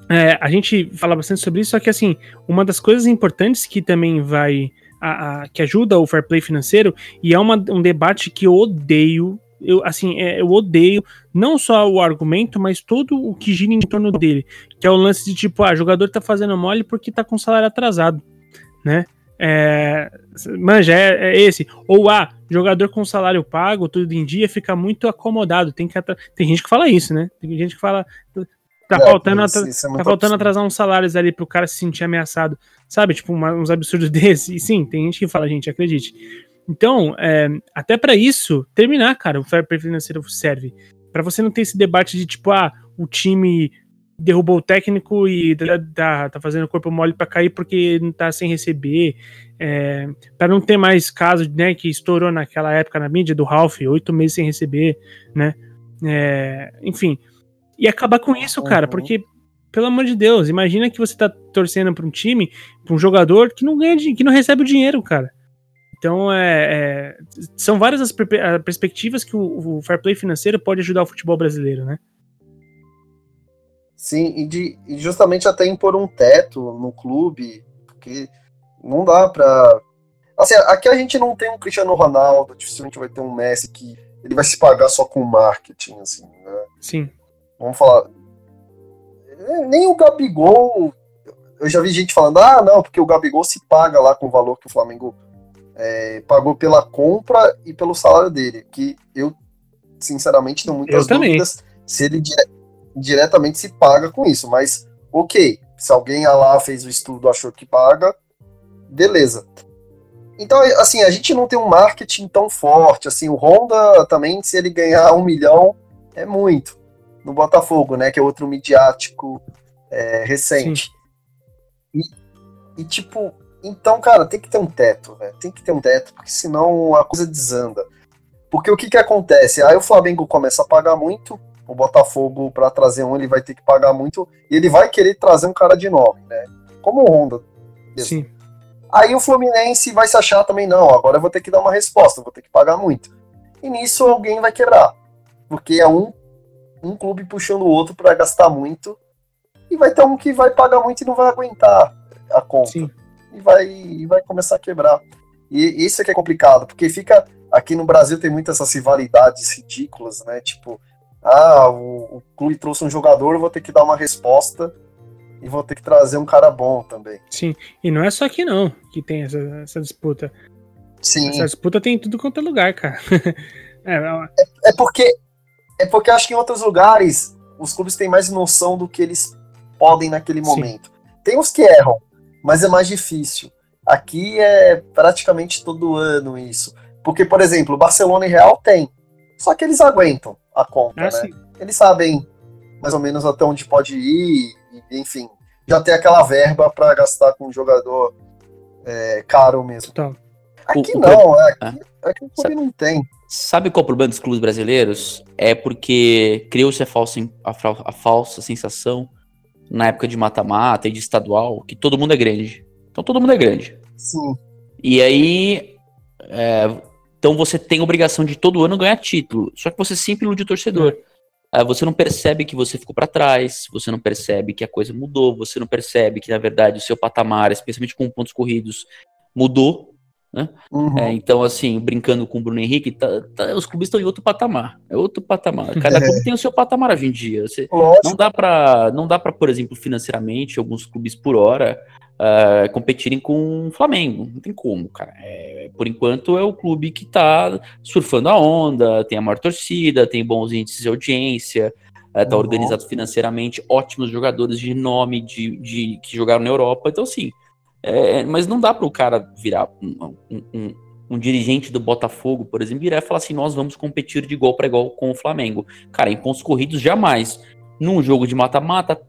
é, a gente fala bastante sobre isso, só que assim, uma das coisas importantes que também vai. A, a, que ajuda o fair play financeiro, e é uma, um debate que eu odeio. Eu, assim, é, eu odeio não só o argumento, mas todo o que gira em torno dele. Que é o lance de tipo, ah, jogador tá fazendo mole porque tá com salário atrasado, né? É, manja, é, é, esse. Ou ah, jogador com salário pago, tudo em dia, fica muito acomodado. Tem, que tem gente que fala isso, né? Tem gente que fala Tá, é, faltando, isso, isso é tá faltando atrasar uns salários ali pro cara se sentir ameaçado. Sabe? Tipo, uma, uns absurdos *laughs* desses. E sim, tem gente que fala, gente, acredite. Então, é, até para isso, terminar, cara, o fair play financeiro serve. para você não ter esse debate de tipo, ah, o time derrubou o técnico e tá, tá, fazendo corpo mole para cair porque não tá sem receber. É, para não ter mais caso, né, que estourou naquela época na mídia do Ralph, oito meses sem receber, né? É, enfim, e acabar com isso, cara, uhum. porque, pelo amor de Deus, imagina que você tá torcendo pra um time, pra um jogador que não ganha, que não recebe o dinheiro, cara. Então, é, é são várias as perspectivas que o, o, fair play financeiro pode ajudar o futebol brasileiro, né? Sim, e, de, e justamente até impor um teto no clube, porque não dá pra. Assim, aqui a gente não tem um Cristiano Ronaldo, dificilmente vai ter um Messi que ele vai se pagar só com marketing, assim, né? Sim. Vamos falar. Nem o Gabigol. Eu já vi gente falando, ah, não, porque o Gabigol se paga lá com o valor que o Flamengo é, pagou pela compra e pelo salário dele. Que eu, sinceramente, tenho muitas eu dúvidas também. se ele dire diretamente se paga com isso. Mas, ok, se alguém lá fez o estudo achou que paga, beleza. Então, assim, a gente não tem um marketing tão forte. Assim, o Honda também, se ele ganhar um milhão, é muito no Botafogo, né? Que é outro midiático é, recente. E, e, tipo, então, cara, tem que ter um teto, né? Tem que ter um teto, porque senão a coisa desanda. Porque o que que acontece? Aí o Flamengo começa a pagar muito, o Botafogo, para trazer um, ele vai ter que pagar muito, e ele vai querer trazer um cara de nome, né? Como o Honda. Mesmo. Sim. Aí o Fluminense vai se achar também, não, agora eu vou ter que dar uma resposta, vou ter que pagar muito. E nisso alguém vai quebrar. Porque é um um clube puxando o outro para gastar muito. E vai ter um que vai pagar muito e não vai aguentar a conta. Sim. E vai, e vai começar a quebrar. E isso é que é complicado, porque fica. Aqui no Brasil tem muitas essas rivalidades ridículas, né? Tipo, ah, o, o clube trouxe um jogador, eu vou ter que dar uma resposta e vou ter que trazer um cara bom também. Sim, e não é só aqui não que tem essa, essa disputa. Sim. Essa disputa tem em tudo quanto é lugar, cara. *laughs* é, é, é, porque é porque acho que em outros lugares os clubes têm mais noção do que eles podem naquele momento. Sim. Tem os que erram, mas é mais difícil. Aqui é praticamente todo ano isso. Porque, por exemplo, Barcelona e Real tem. Só que eles aguentam a conta, Ah, né? sim. Eles sabem mais ou menos até onde pode ir, e, enfim. Já tem aquela verba para gastar com um jogador é, caro mesmo. Total. Aqui O- o não, é, Ah. aqui, aqui o clube não tem. Sabe qual é o problema dos clubes brasileiros? É porque criou-se a falsa, a, a falsa sensação na época de mata-mata e de estadual que todo mundo é grande. Então todo mundo é grande. Sim. E aí. é, então você tem obrigação de todo ano ganhar título. Só que você sempre ilude o torcedor. Ah, você não percebe que você ficou pra trás, você não percebe que a coisa mudou, você não percebe que, na verdade, o seu patamar, especialmente com pontos corridos, mudou. Uhum. É, então, assim, brincando com o Bruno Henrique, tá- tá- os clubes estão em outro patamar. É outro patamar. Cada clube tem o seu patamar hoje em dia. Você, não dá pra, não dá para, por exemplo, financeiramente, alguns clubes por hora ah, competirem com o Flamengo. Não tem como, cara. É, por enquanto é o clube que tá surfando a onda, tem a maior torcida, tem bons índices de audiência, ah, tá Uhum. organizado financeiramente, ótimos jogadores de nome de, de- que jogaram na Europa. Então, assim, é, mas não dá para o cara virar um, um- um- um dirigente do Botafogo, por exemplo, virar e falar assim: nós vamos competir de igual para igual com o Flamengo. Cara, em pontos corridos, jamais. Num jogo de mata-mata,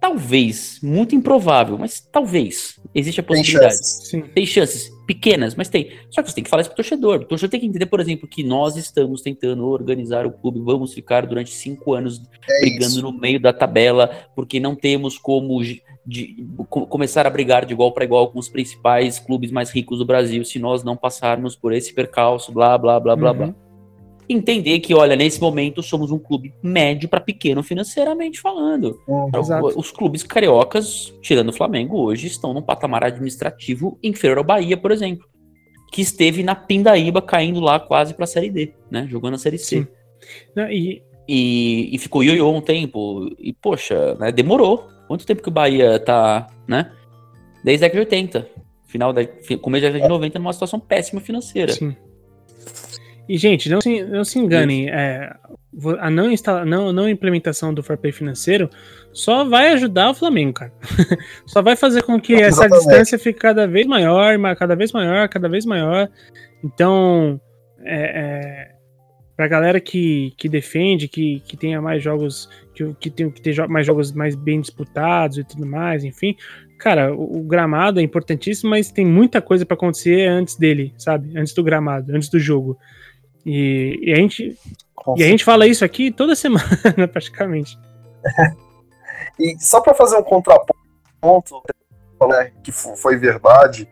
talvez, muito improvável, mas talvez. Existe a Tem possibilidade. chances. Sim. Tem chances pequenas, mas tem. Só que você tem que falar isso pro torcedor. O torcedor tem que entender, por exemplo, que nós estamos tentando organizar o clube, vamos ficar durante cinco anos É brigando isso. no meio da tabela, porque não temos como de- de- co- começar a brigar de igual para igual com os principais clubes mais ricos do Brasil se nós não passarmos por esse percalço, blá, blá, blá, blá, Uhum. blá. Entender que, olha, nesse momento somos um clube médio para pequeno financeiramente falando. Uhum. Exato. Os clubes cariocas, tirando o Flamengo, hoje estão num patamar administrativo inferior ao Bahia, por exemplo, que esteve na Pindaíba caindo lá quase para a Série D, né, jogando a Série C. Não, e E, e ficou ioiô um tempo. E, poxa, né, demorou. Quanto tempo que o Bahia tá, né? Desde a década de 80. Final da, começo da década de 90 numa situação péssima financeira. Sim. E, gente, não se, não se enganem. é, a não, instala, não, não implementação do Fair Play financeiro só vai ajudar o Flamengo, cara. *laughs* só vai fazer com que essa Exatamente. distância fique cada vez maior, ma- cada vez maior, cada vez maior. Então, é, é, pra galera que, que defende, que, que tenha mais jogos, que, que tem que ter jo- mais jogos mais bem disputados e tudo mais, enfim. Cara, o, gramado é importantíssimo, mas tem muita coisa pra acontecer antes dele, sabe? Antes do gramado, antes do jogo. E, e a gente, e a gente fala isso aqui toda semana, *laughs* praticamente. *laughs* E só para fazer um contraponto, né, que fo- foi verdade,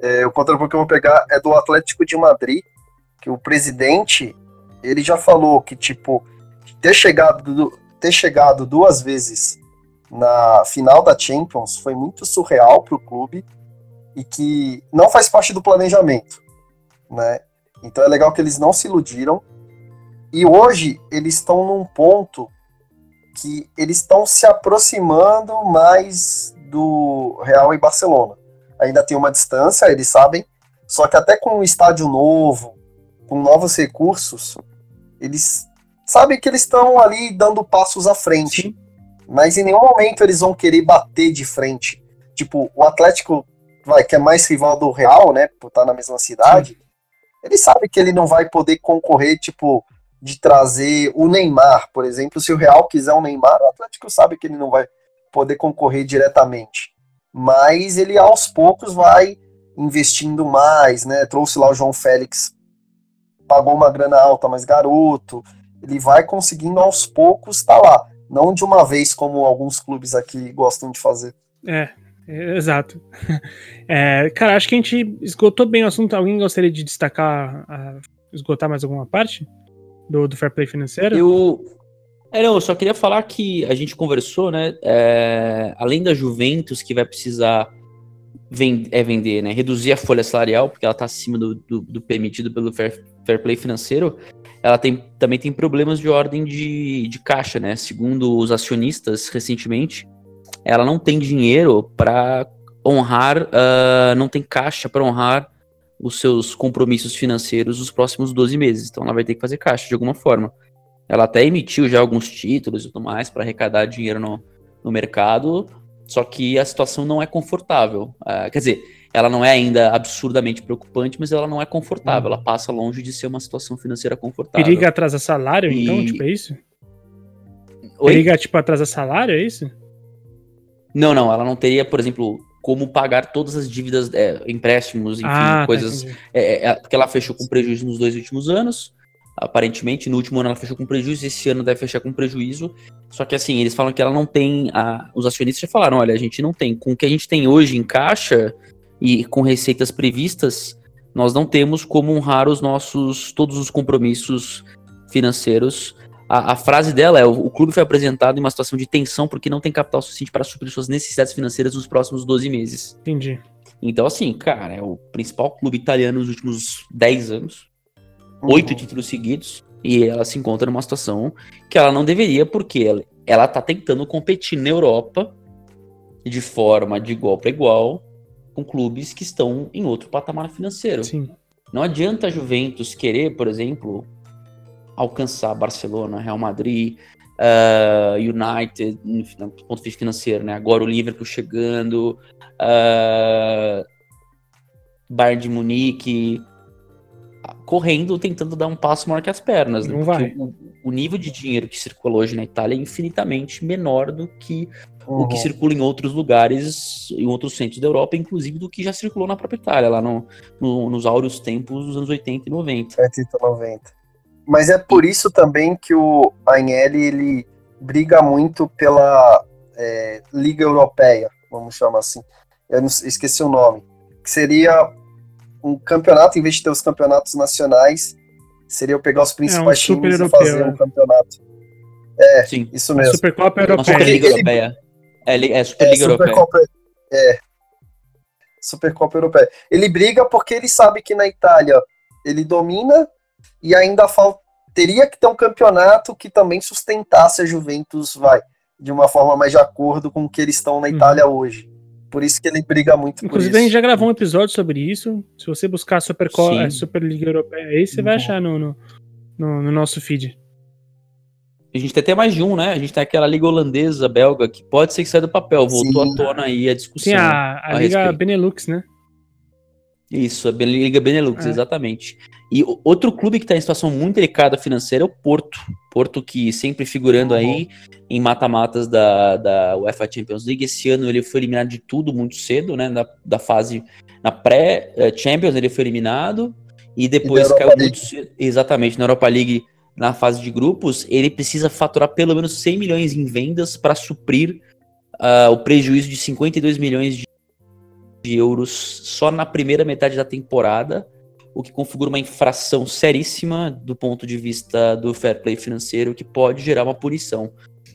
é, o contraponto que eu vou pegar é do Atlético de Madrid, que o presidente, ele já falou que, tipo, ter chegado, ter chegado duas vezes na final da Champions foi muito surreal para o clube e que não faz parte do planejamento, né? Então é legal que eles não se iludiram e hoje eles estão num ponto que eles estão se aproximando mais do Real e Barcelona. Ainda tem uma distância, eles sabem, só que até com um estádio novo, com novos recursos, eles sabem que eles estão ali dando passos à frente. Sim. Mas em nenhum momento eles vão querer bater de frente. Tipo, o Atlético, vai, que é mais rival do Real, né, por estar na mesma cidade, ele sabe que ele não vai poder concorrer, tipo, de trazer o Neymar, por exemplo. Se o Real quiser um Neymar, o Atlético sabe que ele não vai poder concorrer diretamente. Mas ele aos poucos vai investindo mais, né? Trouxe lá o João Félix, pagou uma grana alta, mas garoto. Ele vai conseguindo aos poucos estar lá. Não de uma vez, como alguns clubes aqui gostam de fazer. É, exato. *laughs* É, cara, acho que a gente esgotou bem o assunto. Alguém gostaria de destacar, a- esgotar mais alguma parte do, do Fair Play financeiro? Eu. É, não, eu só queria falar que a gente conversou, né? é, além da Juventus, que vai precisar ven- é, vender, né? Reduzir a folha salarial, porque ela está acima do, do- do permitido pelo fair, fair play financeiro. Ela tem, também tem problemas de ordem de, de caixa, né? Segundo os acionistas, recentemente, ela não tem dinheiro para honrar, ah, não tem caixa para honrar os seus compromissos financeiros nos próximos 12 meses. Então ela vai ter que fazer caixa de alguma forma. Ela até emitiu já alguns títulos e tudo mais para arrecadar dinheiro no, no mercado, só que a situação não é confortável. Ah, quer dizer, ela não é ainda absurdamente preocupante, mas ela não é confortável. Ela passa longe de ser uma situação financeira confortável. Periga atrasar salário, E- então, tipo, é isso? Oi? Periga, tipo, atrasar salário, é isso? Não, não, ela não teria, por exemplo, como pagar todas as dívidas, é, empréstimos, enfim, ah, tá, coisas. entendi. É, é, porque ela fechou com prejuízo nos dois últimos anos. Aparentemente, no último ano ela fechou com prejuízo, esse ano deve fechar com prejuízo. Só que assim, eles falam que ela não tem. a- os acionistas já falaram: olha, a gente não tem. Com o que a gente tem hoje em caixa e com receitas previstas, nós não temos como honrar os nossos. todos os compromissos financeiros. A, a frase dela é: o, o clube foi apresentado em uma situação de tensão porque não tem capital suficiente para suprir suas necessidades financeiras nos próximos 12 meses. Entendi. Então, assim, cara, é o principal clube italiano nos últimos 10 anos oito Uhum. títulos seguidos e ela se encontra numa situação que ela não deveria, porque ela, ela tá tentando competir na Europa de forma de igual para igual com clubes que estão em outro patamar financeiro. Sim. Não adianta a Juventus querer, por exemplo, alcançar Barcelona, Real Madrid, ah, United, enfim, do ponto de vista financeiro, né? Agora o Liverpool chegando, ah, Bayern de Munique, correndo, tentando dar um passo maior que as pernas. né? Não Porque vai. O, o nível de dinheiro que circula hoje na Itália é infinitamente menor do que o que Uhum. circula em outros lugares, em outros centros da Europa, inclusive do que já circulou na própria Itália, lá no, no- nos áureos tempos dos anos 80 e 90. 80, Mas é por isso também que o Agnelli ele briga muito pela é, Liga Europeia, vamos chamar assim. Eu não esqueci o nome. Que seria um campeonato, em vez de ter os campeonatos nacionais, seria eu pegar os principais super times e europeu, fazer é. um campeonato. Sim, Isso mesmo. Supercopa Europeia. Superliga Ele- Europeia. É, é Superliga é, Europeia. Supercopa, é. Supercopa Europeia. Ele briga porque ele sabe que na Itália ele domina e ainda falta. Teria que ter um campeonato que também sustentasse a Juventus, vai, de uma forma mais de acordo com o que eles estão na Uhum. Itália hoje. Por isso que ele briga muito Inclusive, por a gente isso. já gravou um episódio sobre isso. Se você buscar Sim. é, Superliga Europeia aí, você vai Uhum. achar no, no, no- no nosso feed. A gente tem até mais de um, né? A gente tem aquela liga holandesa, belga, que pode ser que saia do papel. Voltou Sim. à tona aí a discussão. Tem a, a a Liga respeito. Benelux, né? Isso, a Liga Benelux, É. exatamente. E outro clube que está em situação muito delicada financeira é o Porto. Porto que sempre figurando aí em mata-matas da, da UEFA Champions League. Esse ano ele foi eliminado de tudo muito cedo, né? Da, da fase, na pré-Champions ele foi eliminado. E depois E caiu Europa muito cedo. Exatamente, na Europa League, na fase de grupos, ele precisa faturar pelo menos 100 milhões em vendas para suprir ah, o prejuízo de 52 milhões de de euros só na primeira metade da temporada, o que configura uma infração seríssima do ponto de vista do fair play financeiro, que pode gerar uma punição.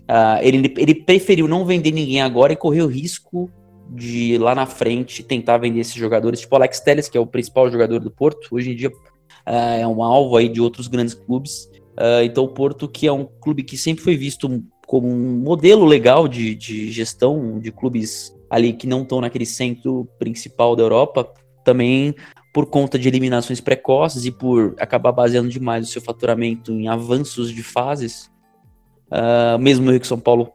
Ah, ele, ele preferiu não vender ninguém agora e correr o risco de lá na frente tentar vender esses jogadores, tipo Alex Telles, que é o principal jogador do Porto, hoje em dia ah, é um alvo aí de outros grandes clubes. Ah, então o Porto, que é um clube que sempre foi visto como um modelo legal de, de gestão de clubes ali que não estão naquele centro principal da Europa, também por conta de eliminações precoces e por acabar baseando demais o seu faturamento em avanços de fases, ah, mesmo o que São Paulo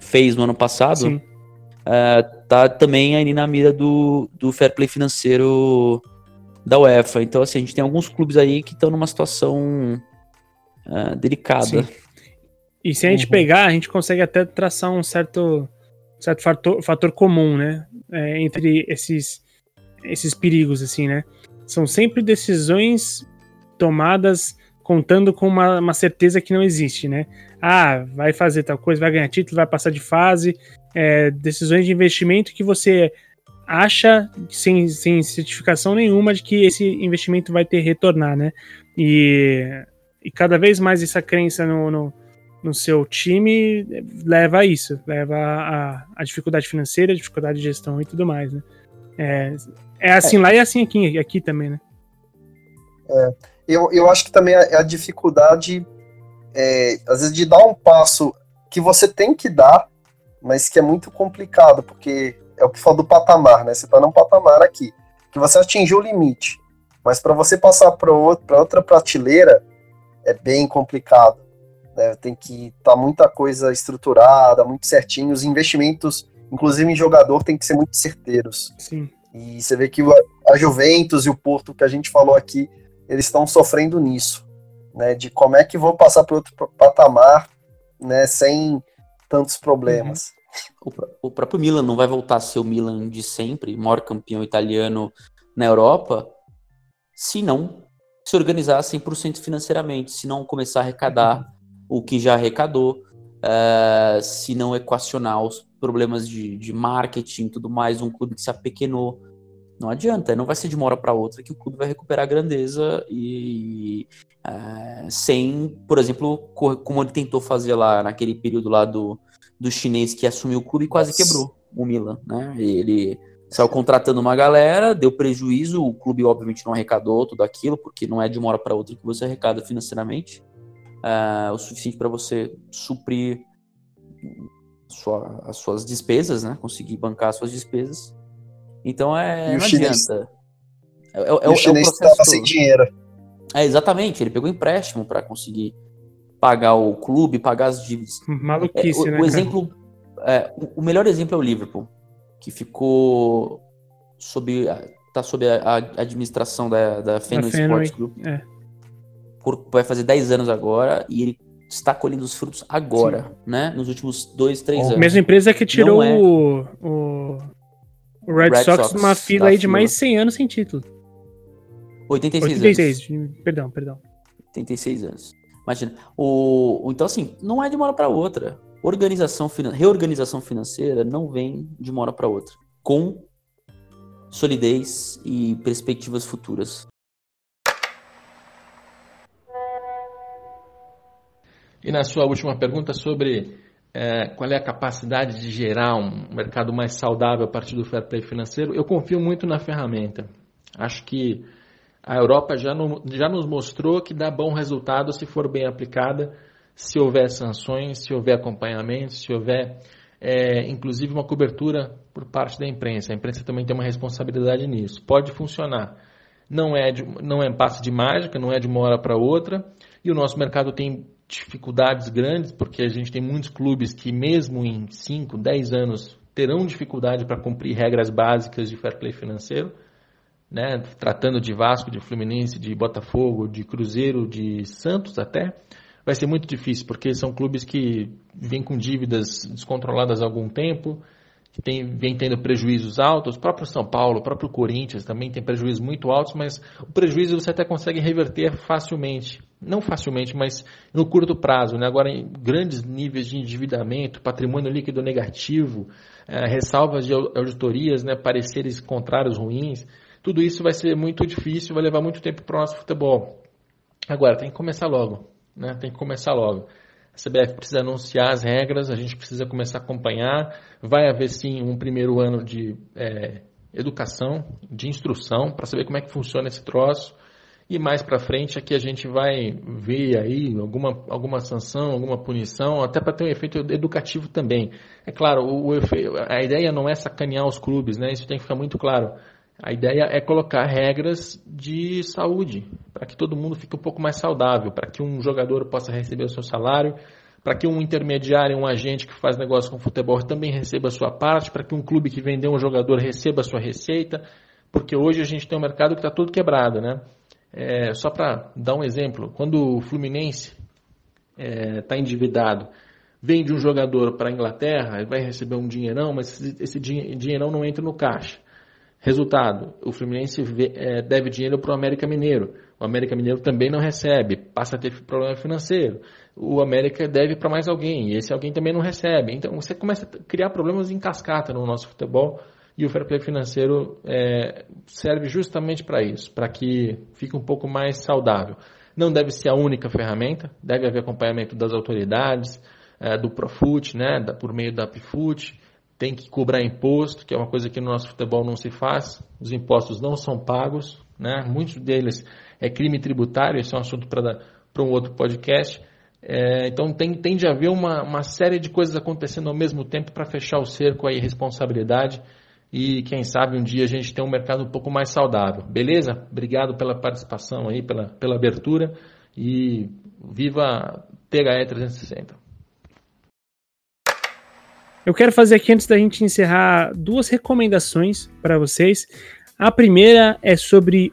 fez no ano passado, ah, tá também aí na mira do, do fair play financeiro da UEFA. Então, assim, a gente tem alguns clubes aí que estão numa situação ah, delicada. Sim. E se a gente Uhum. pegar, a gente consegue até traçar um certo, certo fator, fator comum, né? É, entre esses, esses perigos, assim, né? São sempre decisões tomadas contando com uma, uma certeza que não existe, né? Ah, vai fazer tal coisa, vai ganhar título, vai passar de fase. É, decisões de investimento que você acha sem, sem certificação nenhuma de que esse investimento vai ter retornar, né? E, e cada vez mais essa crença no, no, no seu time leva a isso, leva a, a dificuldade financeira, a dificuldade de gestão e tudo mais, né? É, é assim lá e é assim aqui, aqui também, né? Eu, eu acho que também é a dificuldade, é, às vezes, de dar um passo que você tem que dar, mas que é muito complicado, porque é o que fala do patamar, né? Você tá num patamar aqui, que você atingiu o limite, mas para você passar para outra prateleira é bem complicado. Né? Tem que estar tá muita coisa estruturada, muito certinho. Os investimentos, inclusive em jogador, tem que ser muito certeiros. Sim. E você vê que a Juventus e o Porto, que a gente falou aqui, eles estão sofrendo nisso, né? De como é que vou passar para outro patamar, né? Sem tantos problemas. Uhum. O, o próprio Milan não vai voltar a ser o Milan de sempre, maior campeão italiano na Europa, se não se organizar 100% financeiramente, se não começar a arrecadar o que já arrecadou, uh, se não equacionar os problemas de, de marketing e tudo mais, um clube que se apequenou. Não adianta, não vai ser de uma hora para outra que o clube vai recuperar a grandeza e uh, sem, por exemplo, como ele tentou fazer lá naquele período lá do, do chinês que assumiu o clube e quase quebrou o Milan, né? Ele saiu contratando uma galera, deu prejuízo, o clube obviamente não arrecadou tudo aquilo, porque não é de uma hora para outra que você arrecada financeiramente uh, o suficiente para você suprir sua, as suas despesas, né? Conseguir bancar as suas despesas. Então é. E não chinês, adianta. É, é, é, o chinês estava sem dinheiro. É, exatamente. Ele pegou empréstimo para conseguir pagar o clube, pagar as dívidas. Maluquice, é, o, né? O exemplo. É, o, o melhor exemplo é o Liverpool, que ficou sob. tá sob a, a administração da, da Fenway, Sports Group. é. Vai fazer 10 anos agora e ele está colhendo os frutos agora, né? Nos últimos dois, três A anos. mesma empresa que tirou é. o, o, o Red, Red Sox de uma fila aí de fila. mais 100 anos sem título. 86, 86, anos. perdão, perdão. 86 anos. Imagina. O, então, assim, não é de uma hora para outra. Organização, reorganização financeira não vem de uma hora para outra. Com solidez e perspectivas futuras. E na sua última pergunta sobre é, qual é a capacidade de gerar um mercado mais saudável a partir do fair play financeiro, eu confio muito na ferramenta. Acho que a Europa já, no- já nos mostrou que dá bom resultado se for bem aplicada, se houver sanções, se houver acompanhamento, se houver é, inclusive uma cobertura por parte da imprensa. A imprensa também tem uma responsabilidade nisso. Pode funcionar. Não é, de, não é passe de mágica, não é de uma hora para outra. E o nosso mercado tem dificuldades grandes, porque a gente tem muitos clubes que, mesmo em 5, 10 anos, terão dificuldade para cumprir regras básicas de fair play financeiro. Né? Tratando de Vasco, de Fluminense, de Botafogo, de Cruzeiro, de Santos até, vai ser muito difícil, porque são clubes que vêm com dívidas descontroladas há algum tempo, que tem, vem tendo prejuízos altos. O próprio São Paulo, o próprio Corinthians também tem prejuízos muito altos, mas o prejuízo você até consegue reverter facilmente. Não facilmente, mas no curto prazo. Né? Agora, em grandes níveis de endividamento, patrimônio líquido negativo, eh, ressalvas de au- auditorias, né? pareceres contrários ruins, tudo isso vai ser muito difícil, vai levar muito tempo para o nosso futebol. Agora, tem que começar logo. Né? Tem que começar logo. CBF precisa anunciar as regras, a gente precisa começar a acompanhar. Vai haver sim um primeiro ano de é, educação, de instrução, para saber como é que funciona esse troço. E mais para frente aqui a gente vai ver aí alguma, alguma sanção, alguma punição, até para ter um efeito educativo também. É claro, o, o a ideia não é sacanear os clubes, né? Isso tem que ficar muito claro. A ideia é colocar regras de saúde, para que todo mundo fique um pouco mais saudável, para que um jogador possa receber o seu salário, para que um intermediário, um agente que faz negócio com futebol também receba a sua parte, para que um clube que vendeu um jogador receba a sua receita, porque hoje a gente tem um mercado que está todo quebrado, né? É, só para dar um exemplo, quando o Fluminense está endividado, vende um jogador para a Inglaterra, ele vai receber um dinheirão, mas esse, esse din- dinheirão não entra no caixa. Resultado, o Fluminense é, deve dinheiro para o América Mineiro. O América Mineiro também não recebe, passa a ter problema financeiro. O América deve para mais alguém, e esse alguém também não recebe. Então você começa a criar problemas em cascata no nosso futebol, e o fair play financeiro é, serve justamente para isso, para que fique um pouco mais saudável. Não deve ser a única ferramenta, deve haver acompanhamento das autoridades, é, do Profut, né, da- por meio da Pifut, tem que cobrar imposto, que é uma coisa que no nosso futebol não se faz. Os impostos não são pagos, né? Muitos deles é crime tributário, esse é um assunto para um outro podcast. É, então tem, tem de haver uma, uma série de coisas acontecendo ao mesmo tempo para fechar o cerco aí, responsabilidade e quem sabe um dia a gente tem um mercado um pouco mais saudável. Beleza? Obrigado pela participação aí, pela, pela abertura e viva THE 360. Eu quero fazer aqui antes da gente encerrar duas recomendações para vocês. A primeira é sobre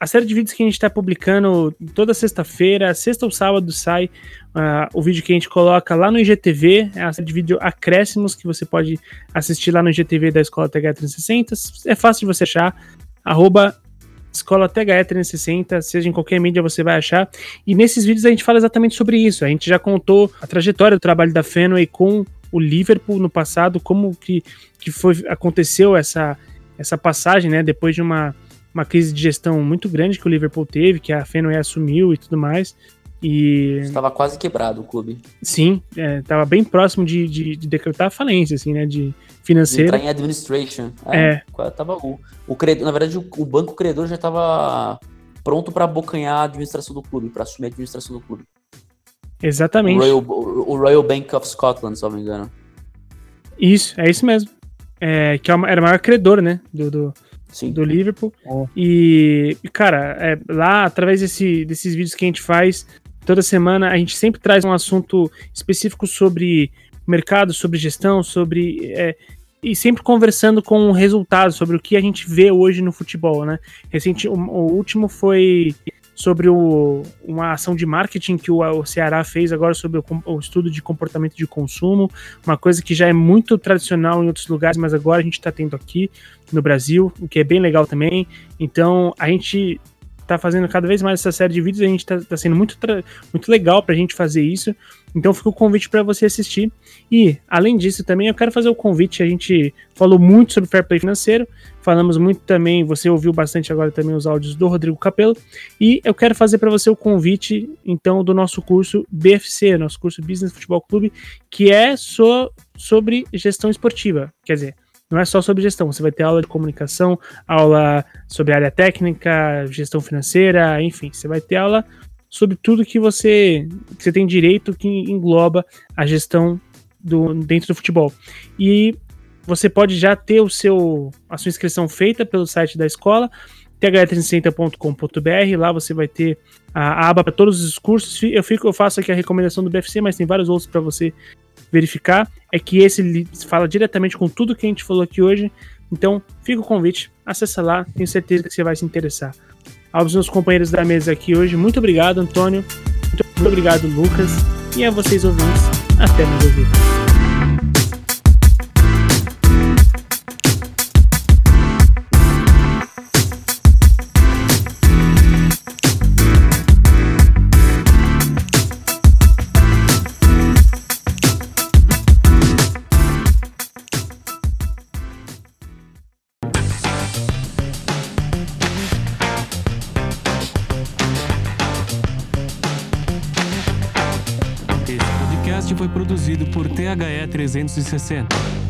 a série de vídeos que a gente está publicando toda sexta-feira, sexta ou sábado sai uh, o vídeo que a gente coloca lá no IGTV, é a série de vídeo Acréscimos, que você pode assistir lá no IGTV da Escola TH360. É fácil de você achar, arroba Escola THE360, seja em qualquer mídia você vai achar. E nesses vídeos a gente fala exatamente sobre isso. A gente já contou a trajetória do trabalho da Fenway com o Liverpool no passado, como que, que foi, aconteceu essa, essa passagem, né? Depois de uma uma crise de gestão muito grande que o Liverpool teve, que a Fenway assumiu e tudo mais. E. Estava quase quebrado o clube. Sim, estava é, bem próximo de, de, de, decretar a falência, assim, né? De financeira. De entrar em administration. É. é. Tava o, o credor, na verdade, o, o banco credor já estava pronto para abocanhar a administração do clube, para assumir a administração do clube. Exatamente. O Royal, o Royal Bank of Scotland, se não me engano. Isso, é isso mesmo. É, que é era o maior credor, né? Do, do, Sim. do Liverpool. Oh. E, cara, é, lá, através desse, desses vídeos que a gente faz, toda semana, a gente sempre traz um assunto específico sobre mercado, sobre gestão, sobre. É, e sempre conversando com resultados sobre o que a gente vê hoje no futebol, né? Recente, o, o último foi sobre o, uma ação de marketing que o, o Ceará fez agora sobre o, o, estudo de comportamento de consumo, uma coisa que já é muito tradicional em outros lugares, mas agora a gente está tendo aqui no Brasil, o que é bem legal também. Então a gente tá fazendo cada vez mais essa série de vídeos, a gente tá, tá sendo muito, muito legal pra gente fazer isso. Então fica o convite para você assistir. E, além disso, também eu quero fazer o convite. A gente falou muito sobre fair play financeiro, falamos muito também, você ouviu bastante agora também os áudios do Rodrigo Capello. E eu quero fazer para você o convite, então, do nosso curso BFC, nosso curso Business Futebol Clube, que é so, sobre gestão esportiva. Quer dizer, não é só sobre gestão, você vai ter aula de comunicação, aula sobre área técnica, gestão financeira, enfim, você vai ter aula sobre tudo que você, que você tem direito que engloba a gestão do, dentro do futebol. E você pode já ter o seu, a sua inscrição feita pelo site da escola, th360.com.br, lá você vai ter a, a aba para todos os cursos. Eu, fico, eu faço aqui a recomendação do BFC, mas tem vários outros para você verificar é que esse fala diretamente com tudo que a gente falou aqui hoje. Então, fica o convite, acessa lá, tenho certeza que você vai se interessar. Aos meus companheiros da mesa aqui hoje, muito obrigado, Antônio. Muito obrigado, Lucas. E a vocês ouvintes, até mais ouvir. 360.